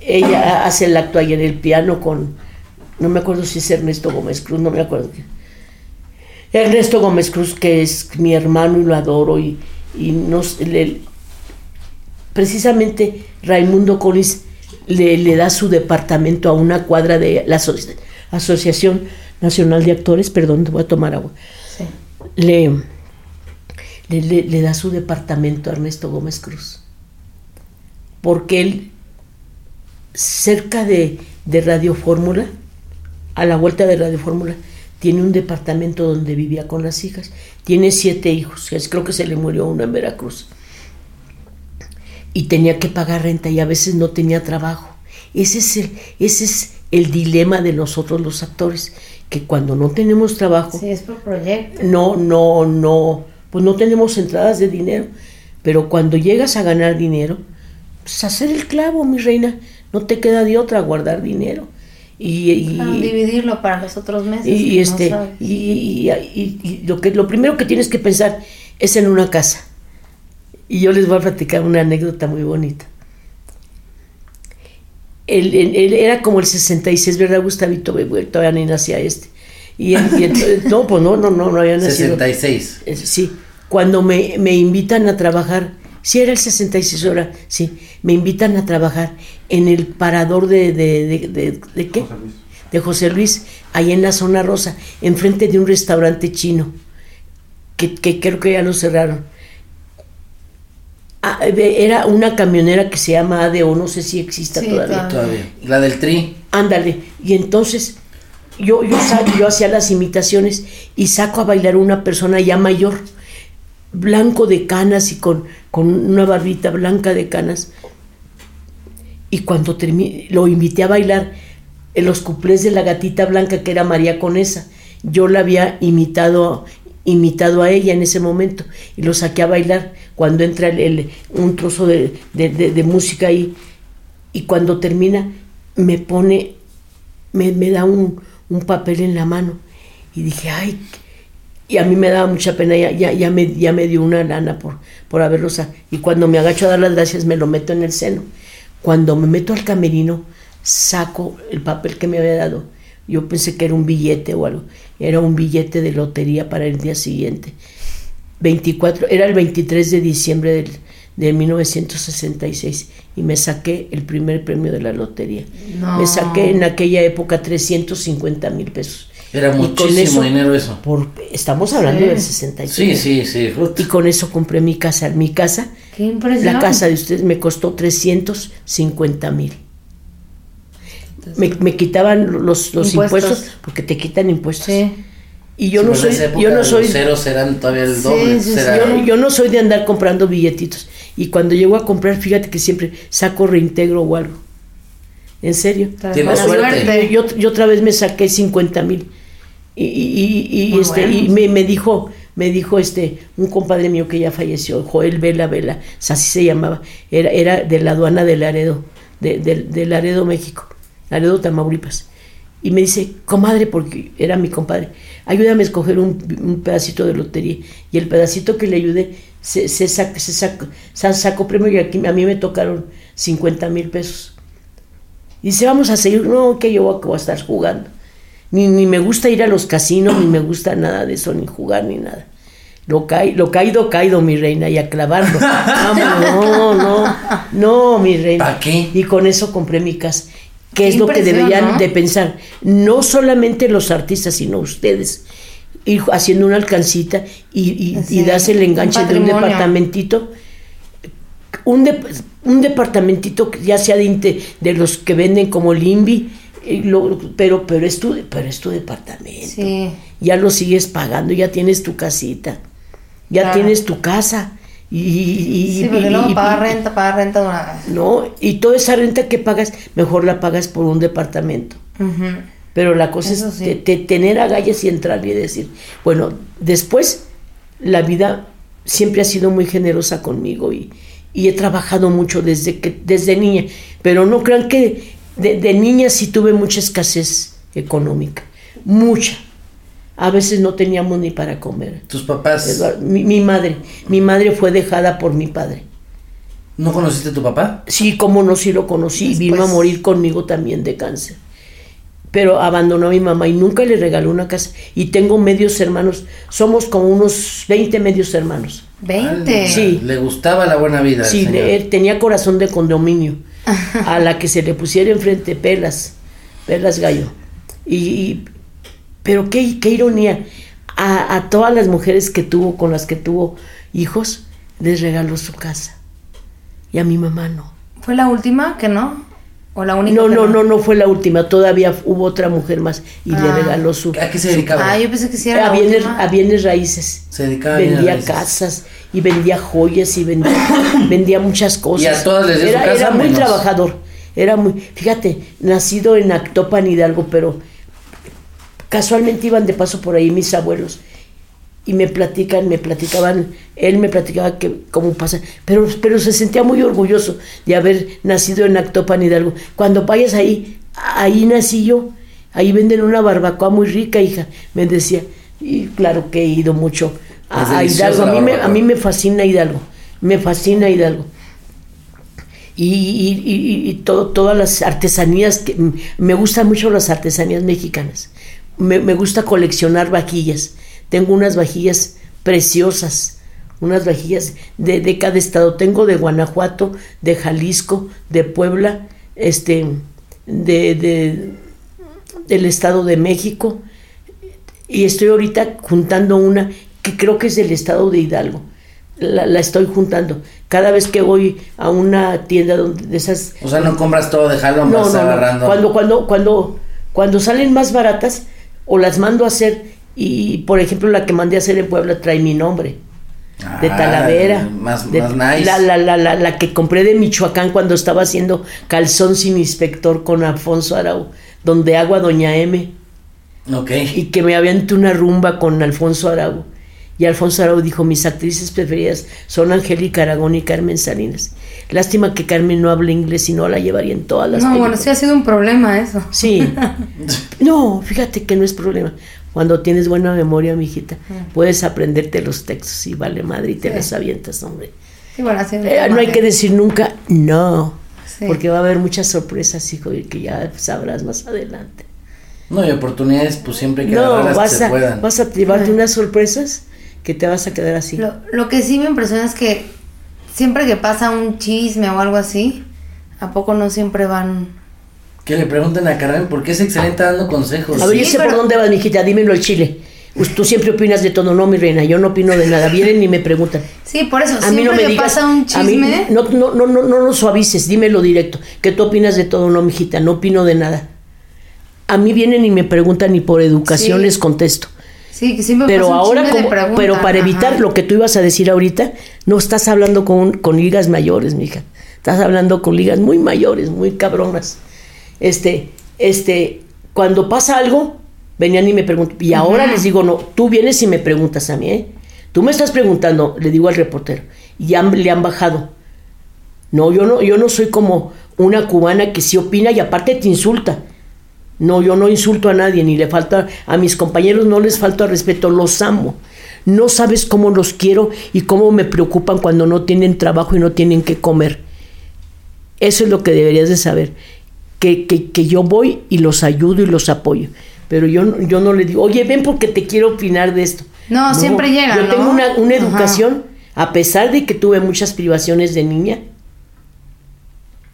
ella hace el acto ahí en el piano con, no me acuerdo si es Ernesto Gómez Cruz, no me acuerdo. Ernesto Gómez Cruz, que es mi hermano y lo adoro, y, y nos, le- precisamente Raimundo Colis le, le da su departamento a una cuadra de la aso- Asociación Nacional de Actores, perdón, voy a tomar agua Sí. le, le, le- le da su departamento a Ernesto Gómez Cruz. Porque él, cerca de, de Radio Fórmula, a la vuelta de Radio Fórmula, tiene un departamento donde vivía con las hijas. Tiene siete hijos, creo que se le murió uno en Veracruz. Y tenía que pagar renta y a veces no tenía trabajo. Ese es el, ese es el dilema de nosotros los actores, que cuando no tenemos trabajo, Sí, es por proyecto. no, no, no, pues no tenemos entradas de dinero. Pero cuando llegas a ganar dinero, pues hacer el clavo, mi reina, no te queda de otra guardar dinero. Y, dividirlo para los otros meses. y, no este y lo que lo primero que tienes que pensar es en una casa y yo les voy a platicar una anécdota muy bonita él, él- él era como el 66 verdad Gustavito todavía ni nacía este. Y, él- y entonces- no pues no no no no había nacido. 66. Eh, sí cuando me, me invitan a trabajar sí era el 66 ahora sí me invitan a trabajar en el parador de de, de, de- ¿de qué de José Luis, ahí en la zona rosa, enfrente de un restaurante chino, que, que creo que ya lo cerraron. Ah, era una camionera que se llama ADO, no sé si exista Sí, todavía. todavía. Todavía. La del tri. Ándale, y entonces yo, yo, sa- yo hacía las imitaciones y saco a bailar una persona ya mayor, blanco de canas y con, con una barbita blanca de canas. Y cuando terminé, lo invité a bailar en los cuplés de la gatita blanca que era María Conesa. Yo la había imitado, imitado a ella en ese momento y lo saqué a bailar cuando entra el- un trozo de, de- música ahí y cuando termina me pone, me, me da un, un papel en la mano y dije, ay, y a mí me daba mucha pena, ya, ya, ya, me, ya me dio una lana por, por haberlo Y cuando me agacho a dar las gracias me lo meto en el seno. Cuando me meto al camerino, saco el papel que me había dado. Yo pensé que era un billete o algo. Era un billete de lotería para el día siguiente. 24, era el 23 de diciembre del, de 1966 y me saqué el primer premio de la lotería. No. Me saqué en aquella época 350 mil pesos. Era Y muchísimo dinero eso. Por, estamos hablando Sí. del 66. Sí, sí, sí. Ruth. Y con eso compré mi casa. Mi casa, Qué impresión. la casa de ustedes me costó 350 mil. Me, me quitaban los, los Impuestos. impuestos. porque te quitan impuestos. Sí. Y yo Sí, no soy, yo no los soy, ceros eran todavía el Sí, doble. sí, yo, yo no soy de andar comprando billetitos. Y cuando llego a comprar, fíjate que siempre saco reintegro o algo. En serio. Tienes Mala suerte. Yo, yo otra vez me saqué 50 mil. Y, y- y- este, y me, me dijo, me dijo este, un compadre mío que ya falleció, Joel Vela Vela, así se llamaba, era, era de la aduana de Laredo, de, de- de Laredo, México, Laredo, Tamaulipas. Y me dice, comadre, porque era mi compadre, ayúdame a escoger un, un pedacito de lotería. Y el pedacito que le ayudé, se, se, sac- se sacó, se sacó premio y aquí, a mí me tocaron 50 mil pesos. Y dice, vamos a seguir. No, que yo voy a estar jugando. Ni, ni me gusta ir a los casinos, ni me gusta nada de eso, ni jugar, ni nada. Lo, caí- lo caído, caído, mi reina, y a clavarlo. Vamos, no, no, no, mi reina. ¿Pa' qué? Y con eso compré mi casa. Que Qué es lo que deberían ¿no? de pensar. No solamente los artistas, sino ustedes. Ir haciendo una alcancita y, y, darse el un enganche de un departamentito un, de- un departamentito ya sea de, los que venden como Limbi, eh, lo- pero, pero, es tu, pero es tu departamento. Sí. Ya lo sigues pagando, ya tienes tu casita, ya Claro. tienes tu casa. Y, y- Sí, porque y- luego y- pagar y- renta, pagar renta de una vez. No, y toda esa renta que pagas, mejor la pagas por un departamento. Pero la cosa Eso es sí. te- te- tener agallas y entrar y decir, bueno, después la vida siempre ha sido muy generosa conmigo y, y he trabajado mucho desde, que, desde niña, pero no crean que de, de niña sí tuve mucha escasez económica, mucha. A veces no teníamos ni para comer. Tus papás. Eduardo, Mi, mi madre, mi madre fue dejada por mi padre. ¿No conociste a tu papá? Sí, como no, sí lo conocí vino a morir conmigo también de cáncer. Pero abandonó a mi mamá y nunca le regaló una casa. Y tengo medios hermanos, somos como unos 20 medios hermanos. 20. Sí. Le gustaba la buena vida. Sí, le- él tenía corazón de condominio. A la que se le pusiera enfrente pelas, pelas gallo. Y, y- pero qué, qué ironía. A, a todas las mujeres que tuvo, con las que tuvo hijos, les regaló su casa. Y a mi mamá no. ¿Fue la última que no? ¿O la única No, que no, no, no fue la última. Todavía hubo otra mujer más y le Ah. regaló su. ¿A qué se dedicaba? Ah, yo pensé que sí era a, la bienes, última. a bienes raíces. Se dedicaba a bienes Vendía raíces. casas y vendía joyas y vendía, vendía muchas cosas. ¿Y a todas les dio su era, casa era muy trabajador. Era muy, fíjate, nacido en Actopan Hidalgo, pero casualmente iban de paso por ahí mis abuelos y me platican, me platicaban, él me platicaba que cómo pasa, pero, pero se sentía muy orgulloso de haber nacido en Actopan Hidalgo. Cuando vayas ahí, ahí nací yo, ahí venden una barbacoa muy rica, hija, me decía, y claro que he ido mucho a, Hidalgo, a mí, me, a mí me fascina Hidalgo, me fascina Hidalgo. Y, y, y, todo, todas las artesanías, que, me gustan mucho las artesanías mexicanas, me, me gusta coleccionar vaquillas tengo unas vajillas preciosas, unas vajillas de, cada estado. Tengo de Guanajuato, de Jalisco, de Puebla, este, de, del Estado de México. Y estoy ahorita juntando una que creo que es del Estado de Hidalgo. La, estoy juntando. Cada vez que voy a una tienda donde de esas. O sea, no compras todo, déjalo, no, no, agarrando. Cuando, cuando, cuando, cuando salen más baratas, o las mando a hacer y por ejemplo, la que mandé a hacer en Puebla trae mi nombre. de ah, Talavera. Más, más nice. La, la, la, la, que compré de Michoacán cuando estaba haciendo calzón sin inspector con Alfonso Arau, donde hago a Doña M. Ok. Y que me aviento una rumba con Alfonso Arau. Y Alfonso Arau dijo, mis actrices preferidas son Angélica Aragón y Carmen Salinas. Lástima que Carmen no hable inglés y no la llevaría en todas las No, bueno, sí ha sido un problema eso. Sí. no, fíjate que no es problema. Cuando tienes buena memoria, mijita, puedes aprenderte los textos y vale madre y te los avientas, hombre. Eh, no hay que decir nunca no, porque va a haber muchas sorpresas, hijo, y que ya sabrás más adelante. No, y oportunidades, pues siempre que no, vas a, puedan. Vas a llevarte unas sorpresas que te vas a quedar así. Lo, lo que sí me impresiona es que siempre que pasa un chisme o algo así, ¿a poco no siempre van que le pregunten a Carmen porque es excelente dando consejos. A ver, yo sé por dónde vas, mijita, dímelo el chile. Pues tú siempre opinas de todo, no, mi reina, yo no opino de nada. Vienen y me preguntan. Sí, por eso, a mí no me digas, pasa un chisme. no, no, no, no, no lo suavices, dímelo directo. Que tú opinas de todo, no, mijita, no opino de nada. A mí vienen y me preguntan y por educación les contesto. Sí, que siempre pero ahora como, pero para evitar lo que tú ibas a decir ahorita, no estás hablando con, con ligas mayores, mija. Estás hablando con ligas muy mayores, muy cabronas este, este, cuando pasa algo, venían y me preguntan, y ahora les digo, no, tú vienes y me preguntas a mí, ¿eh? Tú me estás preguntando, le digo al reportero, y le han bajado. No, yo no, yo no soy como una cubana que sí opina y aparte te insulta. No, yo no insulto a nadie, ni le falta a mis compañeros, no les falta respeto, los amo. No sabes cómo los quiero y cómo me preocupan cuando no tienen trabajo y no tienen que comer. Eso es lo que deberías de saber que, yo voy y los ayudo y los apoyo. Pero yo, yo no le digo, oye, ven porque te quiero opinar de esto. No, siempre llega. Yo tengo una, educación, a pesar de que tuve muchas privaciones de niña,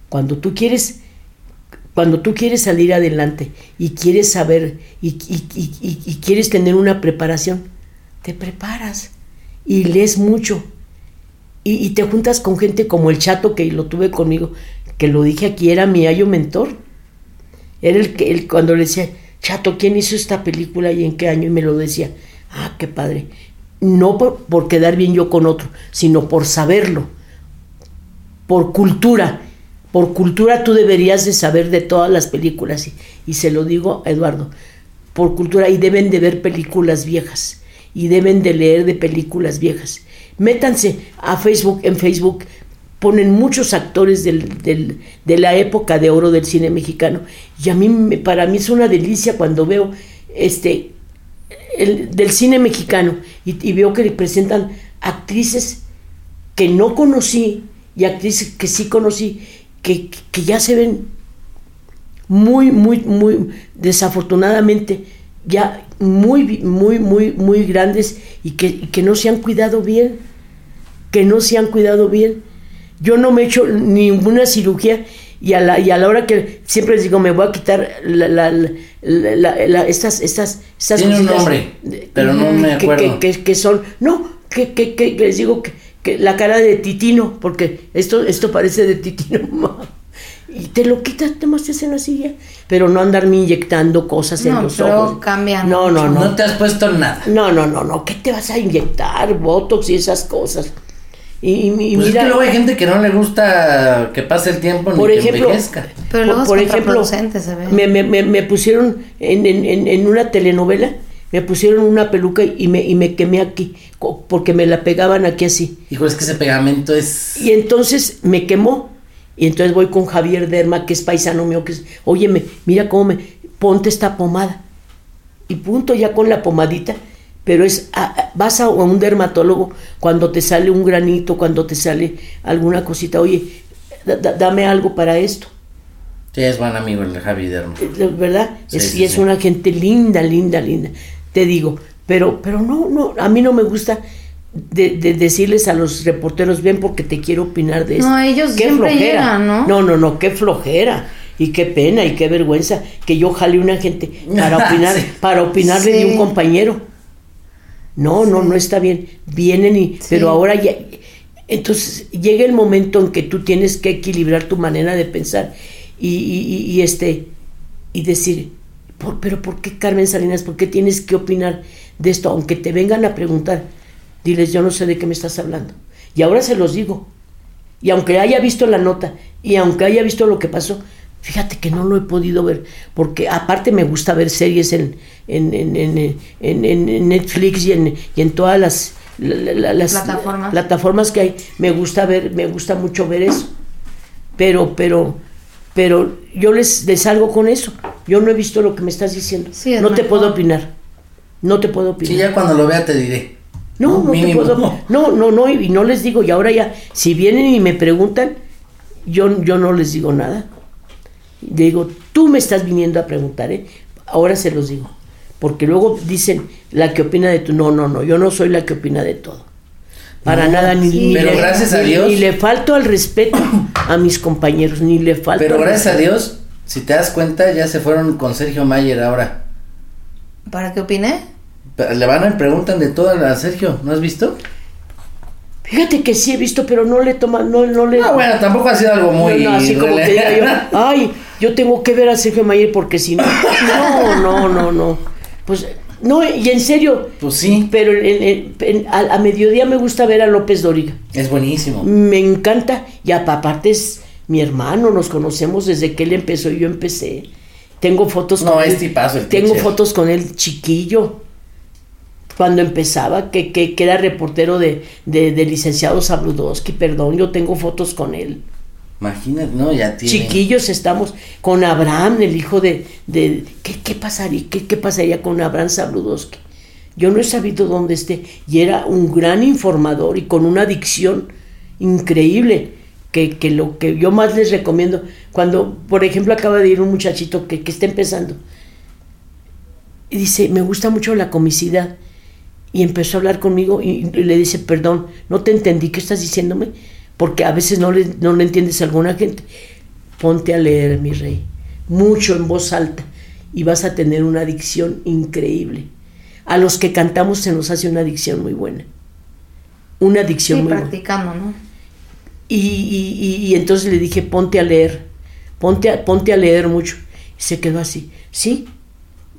cuando tú quieres, cuando tú quieres salir adelante y quieres saber y, quieres tener una preparación, te preparas y lees mucho. Y, te juntas con gente como el chato que lo tuve conmigo, que lo dije aquí, era mi ayo mentor. Era el que él, cuando le decía, Chato, ¿quién hizo esta película y en qué año? Y me lo decía, ah, qué padre. No por, quedar bien yo con otro, sino por saberlo, por cultura. Por cultura tú deberías de saber de todas las películas. Y, y se lo digo a Eduardo, por cultura, y deben de ver películas viejas, y deben de leer de películas viejas. Métanse a Facebook, en Facebook ponen muchos actores de la época de oro del cine mexicano. Y a mí, para mí es una delicia cuando veo este, del cine mexicano y, veo que le presentan actrices que no conocí y actrices que sí conocí, que, ya se ven muy, muy, muy desafortunadamente ya muy, muy, muy, muy grandes y que, y que no se han cuidado bien, que no se han cuidado bien yo no me he hecho ninguna cirugía y a la, y a la hora que siempre les digo, me voy a quitar la, la, estas, estas, estas Tiene un nombre, pero no me acuerdo. Que, que, son, no, que, que, que, les digo que, la cara de titino, porque esto, esto parece de titino. y te lo quitas, te más en la silla. Pero no andarme inyectando cosas en los ojos. cambian. No, no, no. No te has puesto nada. No, no, no, no. ¿Qué te vas a inyectar? Botox y esas cosas. Y, y- Pues es mira, que luego hay gente que no le gusta que pase el tiempo ni por que ejemplo, envejezca. Pero luego se ve. me, me, me, me pusieron en, en, en una telenovela, me pusieron una peluca y me, y me quemé aquí, porque me la pegaban aquí así. Hijo, es que ese pegamento es... Y entonces me quemó. Y entonces voy con Javier Derma, que es paisano mío, que es, óyeme, mira cómo me, ponte esta pomada. Y punto, ya con la pomadita. Pero es, a- a- vas a un dermatólogo cuando te sale un granito, cuando te sale alguna cosita, oye, da- da- dame algo para esto. Sí, es buen amigo el Javi Dermo. Eh, ¿Verdad? Sí, es, sí, y es sí. una gente linda, linda, linda. Te digo, pero, pero no, no, a mí no me gusta de, de decirles a los reporteros, ven porque te quiero opinar de esto. No, ellos siempre llegan, ¿no? No, no, no, qué flojera. Y qué pena y qué vergüenza que yo jale una gente para opinar, Sí. para opinarle de un compañero. No, no, no está bien. Vienen y, Sí. pero ahora ya, entonces llega el momento en que tú tienes que equilibrar tu manera de pensar y, y- y- y este y decir, "Por- pero ¿por qué Carmen Salinas? ¿Por qué tienes que opinar de esto? Aunque te vengan a preguntar, diles, yo no sé de qué me estás hablando. Y ahora se los digo. Y aunque haya visto la nota y aunque haya visto lo que pasó, fíjate que no lo he podido ver, porque aparte me gusta ver series en, en, en, en, Netflix y en, y en todas las, la- la- las Plataformas. plataformas que hay. Me gusta ver, me gusta mucho ver eso. Pero, pero, pero yo les, les salgo con eso. Yo no he visto lo que me estás diciendo. Sí, es no te puedo opinar. No te puedo opinar. Sí, ya cuando lo vea te diré. No, no te Mínimo. puedo. No, no, no, y no les digo. Y ahora ya, si vienen y me preguntan, yo, yo no les digo nada. Digo, tú me estás viniendo a preguntar, ¿eh? Ahora se los digo. Porque luego dicen la que opina de tú. No, no, no, yo no soy la que opina de todo. Para No, nada, ni, sí. ni Pero le, gracias a ni- Dios. Ni le falto al respeto a mis compañeros, ni le falto. Pero gracias a. Dios, si te das cuenta, ya se fueron con Sergio Mayer ahora. ¿Para qué opiné? Pero Le van y preguntan de todo a Sergio, ¿no has visto? Fíjate que sí he visto, pero no le toma, no, no le. Ah, bueno, tampoco ha sido algo muy... No, no, así como que diga yo, ay, yo tengo que ver a Sergio Mayer porque si no. No, no, no, no. Pues, no, y en serio. Pues sí, Pero en- en- en- a, a mediodía me gusta ver a López Dóriga. es buenísimo. Me encanta. Y apa- aparte es mi hermano, nos conocemos desde que él empezó y yo empecé. Tengo fotos No, con es él. tipazo el Tengo teacher. fotos con él chiquillo. Cuando empezaba, que, que, que era reportero de, de, de licenciado Sabludowski, perdón, yo tengo fotos con él. Imagínate, no, ya tiene... Chiquillos estamos con Abraham, el hijo de... de ¿qué, qué pasaría, qué, qué pasaría con Abraham Sabludowski? Yo no he sabido dónde esté. Y era un gran informador y con una dicción increíble. Que, que lo que yo más les recomiendo, cuando, por ejemplo, acaba de ir un muchachito que, que está empezando, y dice, me gusta mucho la comicidad. Y empezó a hablar conmigo y le dice, perdón, no te entendí, ¿qué estás diciéndome? Porque a veces no le, no le entiendes a alguna gente. Ponte a leer, mi rey, mucho en voz alta y vas a tener una dicción increíble. A los que cantamos se nos hace una dicción muy buena. Una dicción Sí, muy buena. ¿no? Y, y- y- y entonces le dije, ponte a leer, ponte a, ponte a leer mucho. Y se quedó así, sí,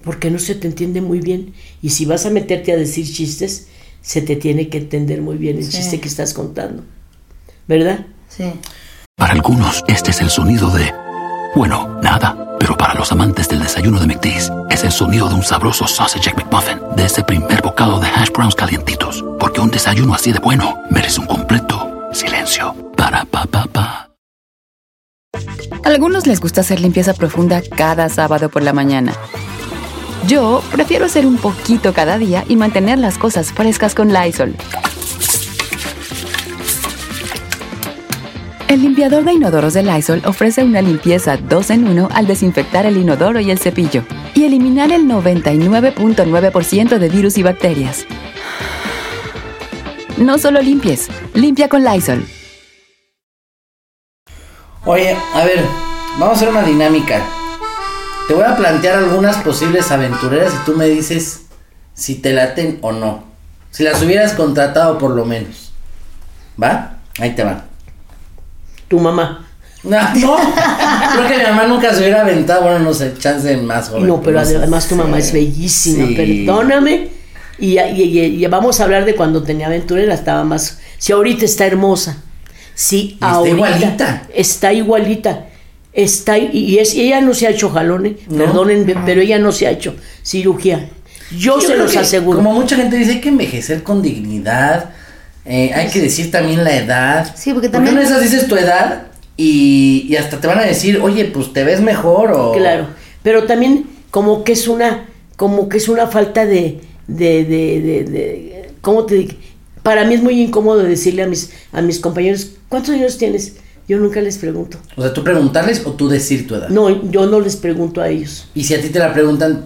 porque no se te entiende muy bien. Y si vas a meterte a decir chistes, se te tiene que entender muy bien el Sí. chiste que estás contando. ¿Verdad? Sí. Para algunos, este es el sonido de... Bueno, nada. Pero para los amantes del desayuno de McDee's, es el sonido de un sabroso sausage McMuffin, de ese primer bocado de hash browns calientitos. Porque un desayuno así de bueno merece un completo silencio. Para pa pa pa. Algunos les gusta hacer limpieza profunda cada sábado por la mañana. Yo prefiero hacer un poquito cada día y mantener las cosas frescas con Lysol. El limpiador de inodoros de Lysol ofrece una limpieza 2 en 1 al desinfectar el inodoro y el cepillo y eliminar el 99.9% de virus y bacterias. No solo limpies, limpia con Lysol. Oye, a ver, vamos a hacer una dinámica. Te voy a plantear algunas posibles aventureras y tú me dices si te laten o no. Si las hubieras contratado por lo menos. ¿Va? Ahí te va. Tu mamá. No, no. Creo que mi mamá nunca se hubiera aventado. Bueno, no sé, chance más joven. No, pero además tu mamá es bellísima. Sí. Perdóname. Y, y- y- vamos a hablar de cuando tenía aventurera, estaba más. Si ahorita está hermosa. Sí, está ahorita. igualita. Está igualita. Está, y es, y ella no se ha hecho jalón, ¿No? perdonen, pero ella no se ha hecho cirugía. Yo, Yo se los aseguro. Como mucha gente dice, hay que envejecer con dignidad. Eh, hay que decir también la edad. Sí, porque ¿Por también- qué no esas dices tu edad y, y hasta te van a decir, oye, pues te ves mejor o. Claro, pero también como que es una, como que es una falta de, de, de, de, de- ¿cómo te digo? Para mí es muy incómodo decirle a mis, a mis compañeros, ¿cuántos años tienes? Yo nunca les pregunto. O sea, tú preguntarles o tú decir tu edad. No, yo no les pregunto a ellos. Y si a ti te la preguntan,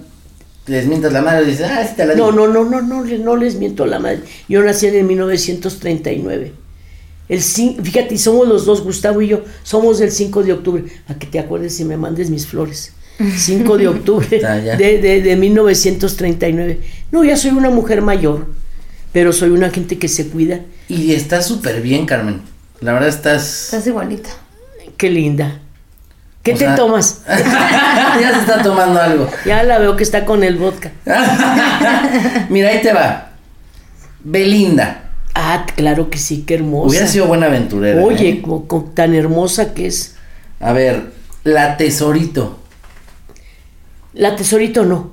les mientas la madre y dices, ah, sí te la No, digo. no, no, no, no, le- no les miento a la madre. Yo nací en el 1939. El cin- fíjate, y somos los dos, Gustavo y yo, somos del 5 de octubre. A que te acuerdes y me mandes mis flores. 5 de octubre Ah, de, de, de 1939. No, ya soy una mujer mayor, pero soy una gente que se cuida. Y estás súper bien, Carmen. La verdad estás. Estás igualita. Qué linda. ¿Qué O te sea- tomas? ya se está tomando algo. Ya la veo que está con el vodka. Mira, ahí te va. Belinda. Ah, claro que sí, qué hermosa. Hubiera sido buena aventurera. Oye, ¿eh? tan hermosa que es. A ver, la tesorito. La tesorito no.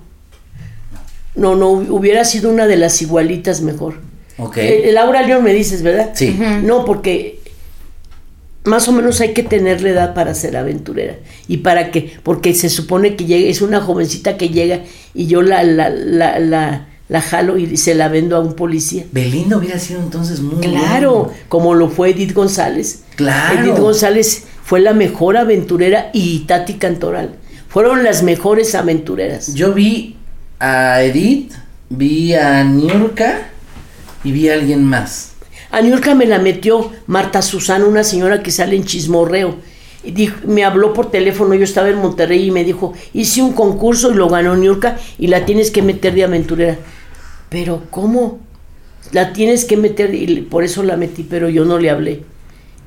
No, no, hubiera sido una de las igualitas mejor. Ok. Eh, Laura León me dices, ¿verdad? Sí. No, porque más o menos hay que tener la edad para ser aventurera. ¿Y para qué? Porque se supone que llega, es una jovencita que llega y yo la, la, la, la, la jalo y se la vendo a un policía. Belinda hubiera sido entonces muy Claro, bueno. como lo fue Edith González. Claro. Edith González fue la mejor aventurera y Tati Cantoral. Fueron las mejores aventureras. Yo vi a Edith, vi a Niurka y vi a alguien más. A Niurka me la metió Marta Susana, una señora que sale en chismorreo. Y dijo- me habló por teléfono, yo estaba en Monterrey y me dijo, hice un concurso y lo ganó Niurka y la tienes que meter de aventurera. Pero ¿cómo? La tienes que meter y por eso la metí, pero yo no le hablé.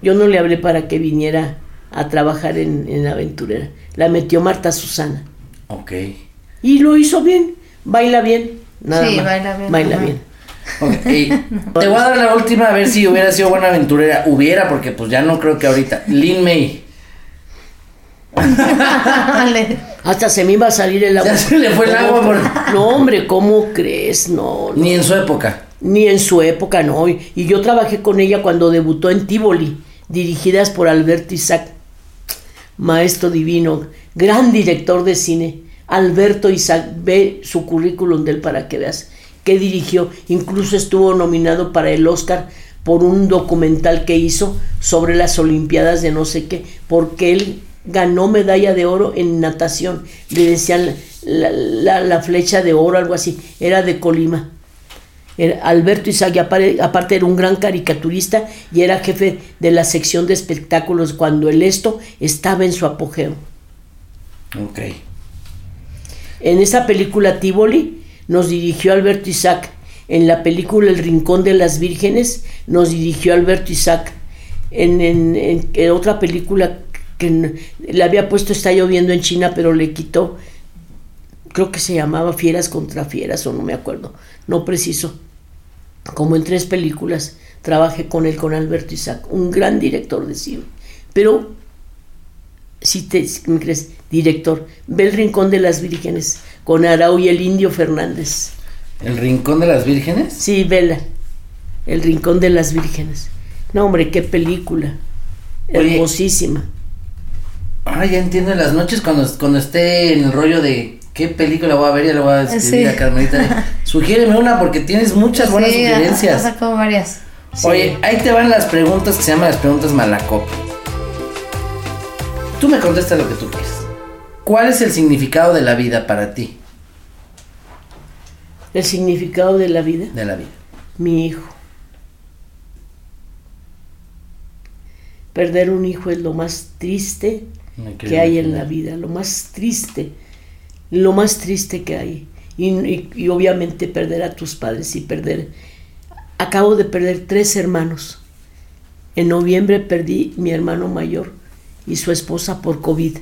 Yo no le hablé para que viniera a trabajar en, en aventurera. La metió Marta Susana. Ok. Y lo hizo bien, baila bien. Nada Sí, más. baila bien, Baila ajá. bien. Ok, y te voy a dar la última a ver si hubiera sido buena aventurera. Hubiera, porque pues ya no creo que ahorita. Lin May. Vale. Hasta se me iba a salir el agua. Ya se le fue el agua por- No, hombre, ¿cómo crees? No, no. Ni en su época. Ni en su época, no. Y y yo trabajé con ella cuando debutó en Tivoli, dirigidas por Alberto Isaac. Maestro divino, gran director de cine. Alberto Isaac, ve su currículum de él para que veas que dirigió. Incluso estuvo nominado para el Oscar por un documental que hizo sobre las Olimpiadas de no sé qué, porque él ganó medalla de oro en natación. Le decían la, la- la flecha de oro, algo así. Era de Colima. Era Alberto Isaac, aparte era un gran caricaturista y era jefe de la sección de espectáculos cuando el esto estaba en su apogeo. Ok. En esa película Tivoli nos dirigió Alberto Isaac. En la película El Rincón de las Vírgenes nos dirigió Alberto Isaac. En, en- en- otra película que le había puesto Está lloviendo en China, pero le quitó, creo que se llamaba Fieras contra Fieras, o no me acuerdo, no preciso. Como en tres películas trabajé con él, con Alberto Isaac, un gran director de cine. Pero si te crees, director, ve el Rincón de las Vírgenes con Arau y el Indio Fernández. ¿El Rincón de las Vírgenes? Sí, vela. El Rincón de las Vírgenes. No, hombre, qué película. Oye. Hermosísima. Ah, ya entiendo en las noches cuando, cuando esté en el rollo de qué película voy a ver, ya le voy a escribir Sí. a Carmelita. Sugiéreme una porque tienes muchas buenas Sí, sugerencias. ha sacado varias. Oye, ahí te van las preguntas que se llaman las preguntas malacop. Tú me contestas lo que tú quieras. ¿Cuál es el significado de la vida para ti? El significado de la vida. De la vida. Mi hijo. Perder un hijo es lo más triste que hay en la vida, lo más triste, lo más triste que hay. Y, y- y obviamente perder a tus padres y perder... Acabo de perder tres hermanos. En noviembre perdí mi hermano mayor y su esposa por COVID.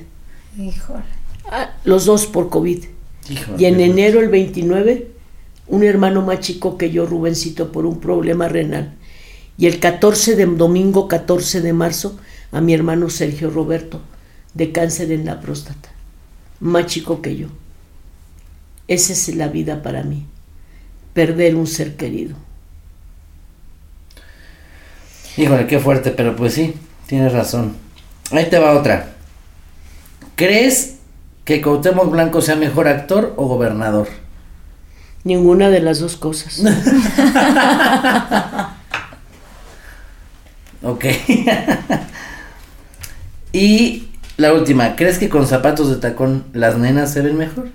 Híjole. Ah, los dos por COVID. Híjole. Y en enero el 29 un hermano más chico que yo, Rubencito, por un problema renal. Y el 14 de domingo 14 de marzo a mi hermano Sergio Roberto de cáncer en la próstata, más chico que yo. Esa es la vida para mí, perder un ser querido. Híjole, qué fuerte, pero pues sí, tienes razón. Ahí te va otra. ¿Crees que Cuauhtémoc Blanco sea mejor actor o gobernador? Ninguna de las dos cosas. ok. y la última, ¿crees que con zapatos de tacón las nenas se ven mejor?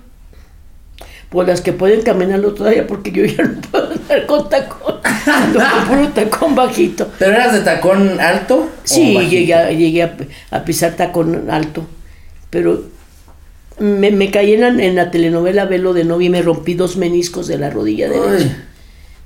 Pues las que pueden caminarlo todavía porque yo ya no puedo andar con tacón. Ando con puro tacón bajito. ¿Pero eras de tacón alto? Sí, bajito? llegué, a, llegué a, a pisar tacón alto. Pero me, me caí en la, en la telenovela Velo de novia y me rompí dos meniscos de la rodilla derecha. Ay.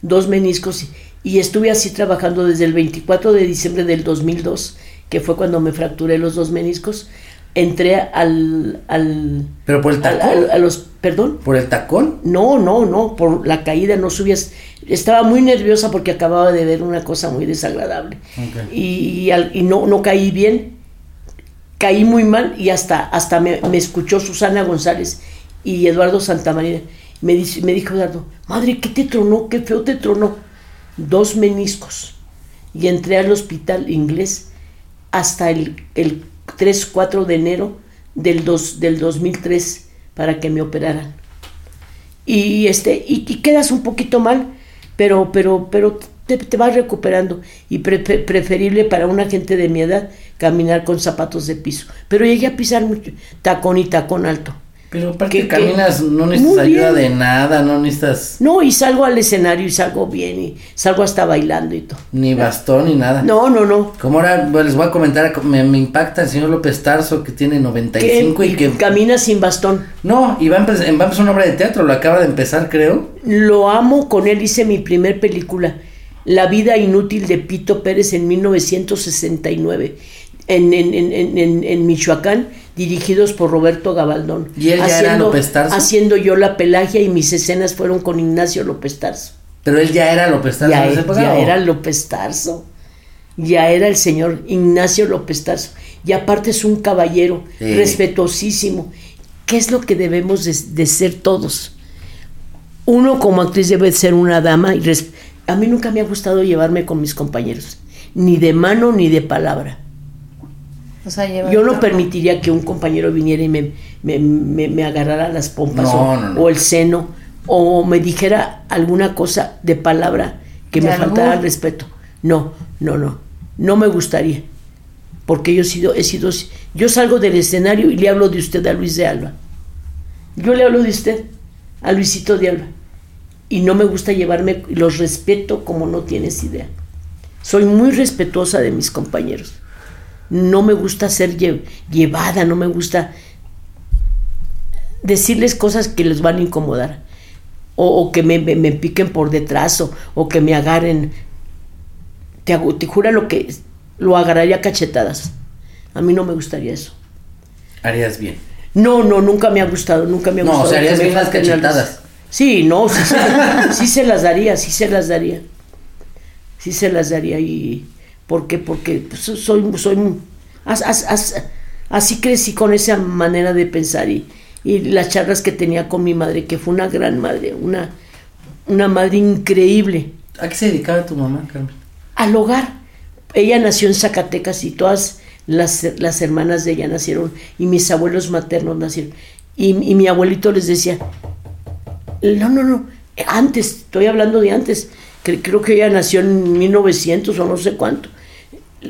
Dos meniscos. Y, estuve así trabajando desde el 24 de diciembre del 2002, que fue cuando me fracturé los dos meniscos. Entré al... al, ¿Pero por el tacón? al- a los... ¿Perdón? ¿Por el tacón? No, no, no, por la caída no subías. Estaba muy nerviosa porque acababa de ver una cosa muy desagradable. Y, y al- y no, no caí bien, caí muy mal y hasta, hasta me, me escuchó Susana González y Eduardo Santamaría. Me, me dijo Eduardo, madre, ¿qué te tronó? ¿Qué feo te tronó? Dos meniscos. Y entré al hospital inglés hasta el, el 3-4 de enero del, dos, del 2003 para que me operaran. Y, este, y quedas un poquito mal, pero, pero, pero te, te vas recuperando. Y pre- pre- preferible para una gente de mi edad caminar con zapatos de piso. Pero llegué a pisar mucho, tacón y tacón alto. Pero aparte ¿Qué- caminas, no necesitas ayuda de nada, no necesitas No, y salgo al escenario y salgo bien y salgo hasta bailando y todo. ni bastón ni nada. No, no, no. Como ahora bueno, les voy a comentar, me, me impacta el señor López Tarso que tiene 95 Que, y que... camina sin bastón. No, y va a, empe- va a empezar una obra de teatro, lo acaba de empezar creo. Lo amo, con él hice mi primer película, La vida inútil de Pito Pérez en 1969, en, en, en, en, en- en Michoacán, dirigidos por Roberto Gabaldón. ¿Y él ya era López Tarso? Haciendo yo la pelagia y mis escenas fueron con Ignacio López Tarso. Pero él ya era López Tarso ya época, ya era López Tarso. Ya era el señor Ignacio López Tarso. Y aparte es un caballero Sí. respetuosísimo. ¿Qué es lo que debemos de, de ser todos? Uno como actriz debe ser una dama y res- a mí nunca me ha gustado llevarme con mis compañeros, ni de mano ni de palabra. O sea, lleva Yo el no permitiría que un compañero viniera y me, me, me- me agarrara las pompas No, o, no, no. o el seno o me dijera alguna cosa de palabra que De me faltara al respeto. No, no, no. No me gustaría. Porque yo he sido, he sido, yo salgo del escenario y le hablo de usted a Luis de Alba. Yo le hablo de usted a Luisito de Alba. Y no me gusta llevarme, los respeto como no tienes idea. Soy muy respetuosa de mis compañeros. No me gusta ser lle- llevada, no me gusta decirles cosas que les van a incomodar. O, o que me, me- me piquen por detrás o, o que me agarren. Te, hago- te juro lo que lo agarraría a cachetadas. A mí no me gustaría eso. Harías bien. No, no, nunca me ha gustado, nunca me ha No, gustado. o sea, harías bien las cachetadas. Sí, no, sí, se- sí se las daría, sí se las daría. Sí se las daría y... ¿Por qué? Porque pues, soy, soy... as- as- as- así crecí con esa manera de pensar y, y las charlas que tenía con mi madre, que fue una gran madre, una, una madre increíble ¿A qué se dedicaba tu mamá, Carmen? al hogar. Ella nació en Zacatecas y todas las, las hermanas de ella nacieron y mis abuelos maternos nacieron. Y, y mi abuelito les decía, no, no, no, antes, estoy hablando de antes, cre- creo que ella nació en 1900 o no sé cuánto.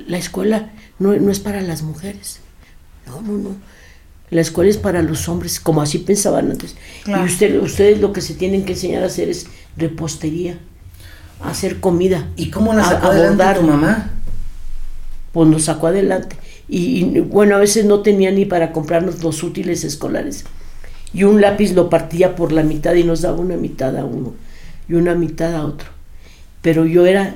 La escuela no, no es para las mujeres, no, no, no. La escuela es para los hombres, como así pensaban antes. Claro. Y usted, ustedes lo que se tienen que enseñar a hacer es repostería, hacer comida. ¿Y cómo la sacó a adelante bordar tu mamá? pues nos sacó adelante. Y, y, bueno, a veces no tenía ni para comprarnos los útiles escolares. Y un lápiz lo partía por la mitad y nos daba una mitad a uno y una mitad a otro. Pero yo era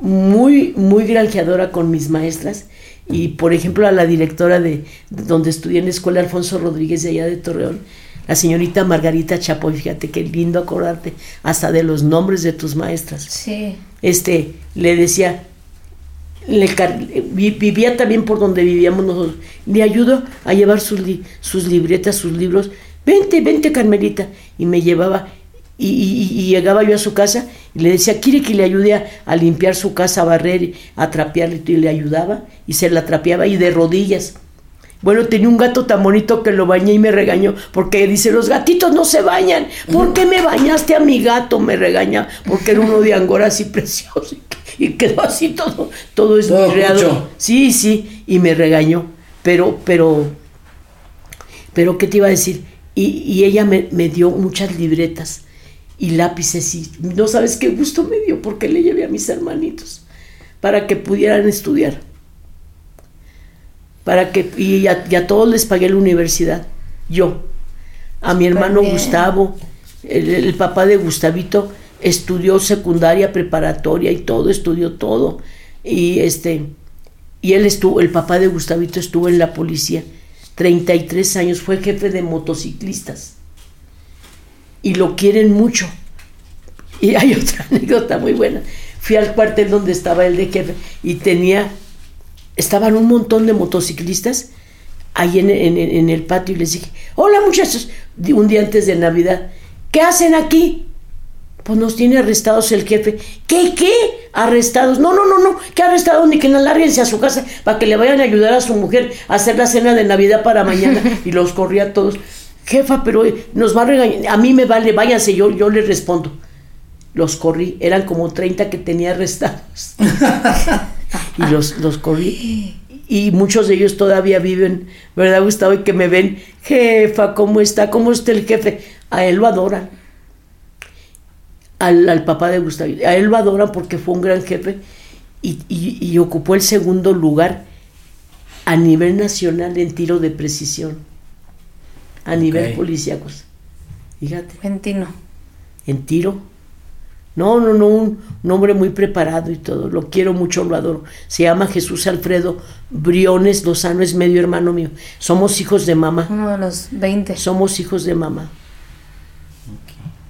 muy, muy granjeadora con mis maestras. Y por ejemplo, a la directora de, de donde estudié en la escuela, Alfonso Rodríguez, de allá de Torreón, La señorita Margarita Chapoy, fíjate qué lindo acordarte hasta de los nombres de tus maestras. Sí. Este, le decía, le vivía también por donde vivíamos nosotros. Le ayudo a llevar sus, sus libretas, sus libros. Vente, vente, Carmelita. Y me llevaba y, llegaba yo a su casa y le decía, ¿quiere que le ayude a, limpiar su casa, a barrer, a trapearle? Y le ayudaba y se la trapeaba y de rodillas. Bueno, tenía un gato tan bonito que lo bañé y me regañó porque dice, los gatitos no se bañan. ¿Por qué me bañaste a mi gato? Me regaña porque era uno de Angora así precioso y quedó así todo, todo esmirreado. Sí, sí, y me regañó. Pero, pero, pero, ¿qué te iba a decir? Y, ella me, me dio muchas libretas y lápices y no sabes qué gusto me dio porque le llevé a mis hermanitos para que pudieran estudiar. Para que, y a, todos les pagué la universidad, yo. A mi hermano Gustavo, el, papá de Gustavito, estudió secundaria, preparatoria y todo, estudió todo. Y este, y él estuvo, el papá de Gustavito estuvo en la policía, 33 años, fue jefe de motociclistas y lo quieren mucho. Y hay otra anécdota muy buena. Fui al cuartel donde estaba el de jefe y tenía, estaban un montón de motociclistas ahí en, en, el patio y les dije, hola muchachos, un día antes de Navidad, ¿qué hacen aquí? Pues nos tiene arrestados el jefe. ¿Qué, qué? Arrestados. No, no, no, no. ¿Qué arrestados? Ni que no lárguense a su casa para que le vayan a ayudar a su mujer a hacer la cena de Navidad para mañana. y los corría a todos jefa, pero nos va a regañar, a mí me vale, váyanse, yo, yo le respondo. Los corrí, eran como 30 que tenía arrestados. y los, los corrí. Y muchos de ellos todavía viven, ¿verdad, Gustavo? Y que me ven, jefa, ¿cómo está? ¿Cómo está el jefe? A él lo adoran. Al, papá de Gustavo. A él lo adoran porque fue un gran jefe y, y ocupó el segundo lugar a nivel nacional en tiro de precisión a nivel policíacos. Fíjate. En tiro. En tiro. No, no, no, un, hombre muy preparado y todo. Lo quiero mucho, lo adoro. Se llama Jesús Alfredo Briones Lozano, es medio hermano mío. Somos hijos de mamá. Uno de los 20. Somos hijos de mamá.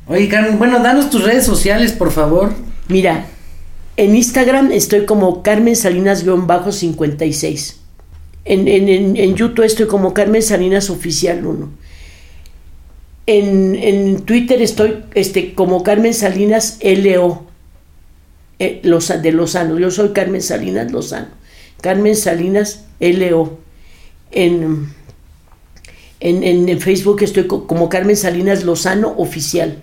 Oye, Carmen, bueno, danos tus redes sociales, por favor. Mira, en Instagram estoy como Carmen Salinas-56. En, en, en, YouTube estoy como Carmen Salinas Oficial 1. En, Twitter estoy este, como Carmen Salinas LO, eh, de Lozano. Yo soy Carmen Salinas Lozano. Carmen Salinas LO. En, en, Facebook estoy como Carmen Salinas Lozano Oficial.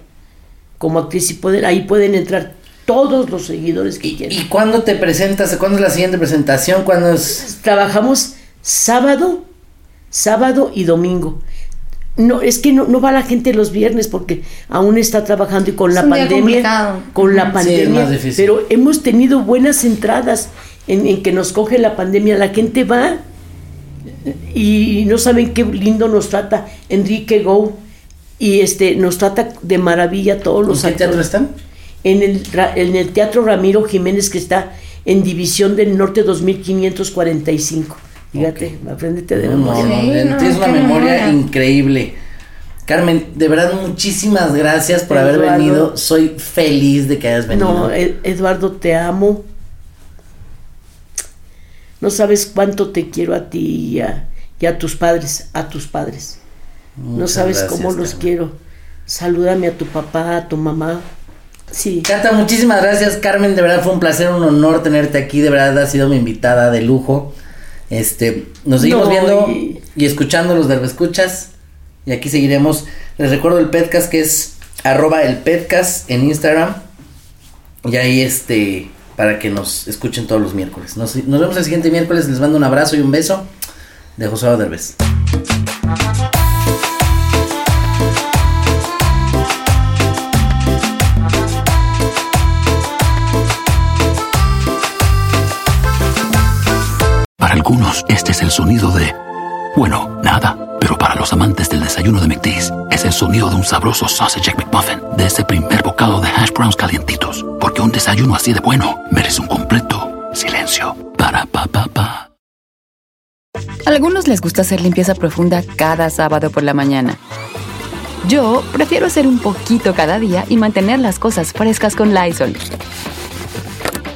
Como actriz y poder, ahí pueden entrar todos los seguidores que quieran. ¿Y cuándo te presentas? ¿Cuándo es la siguiente presentación? ¿Cuándo es? Trabajamos sábado, sábado y domingo. No, es que no, va la gente los viernes porque aún está trabajando y con la pandemia. Con la pandemia. pero hemos tenido buenas entradas en, que nos coge la pandemia. La gente va y no saben qué lindo nos trata Enrique Go. Y este nos trata de maravilla todos los ¿En qué teatro están? En el, en el Teatro Ramiro Jiménez que está en División del Norte 2545. Fíjate, aprendete de memoria. No, no, tienes una memoria increíble. Carmen, de verdad muchísimas gracias por haber venido. Soy feliz de que hayas venido. No, Eduardo, te amo. No sabes cuánto te quiero a ti y a, tus padres, a tus padres. No sabes cómo los quiero. Salúdame a tu papá, a tu mamá. Sí. Cata, muchísimas gracias, Carmen. De verdad fue un placer, un honor tenerte aquí. De verdad has sido mi invitada de lujo. Este, nos seguimos viendo y... escuchando los escuchas. Y aquí seguiremos. Les recuerdo el podcast que es arroba el podcast en Instagram. Y ahí este, para que nos escuchen todos los miércoles. Nos, vemos el siguiente miércoles. Les mando un abrazo y un beso de José Derbez. Algunos, este es el sonido de... Bueno, nada. Pero para los amantes del desayuno de McDee's, es el sonido de un sabroso sausage McMuffin, de ese primer bocado de hash browns calientitos. Porque un desayuno así de bueno merece un completo silencio. Para pa pa pa. algunos les gusta hacer limpieza profunda cada sábado por la mañana. Yo prefiero hacer un poquito cada día y mantener las cosas frescas con Lysol.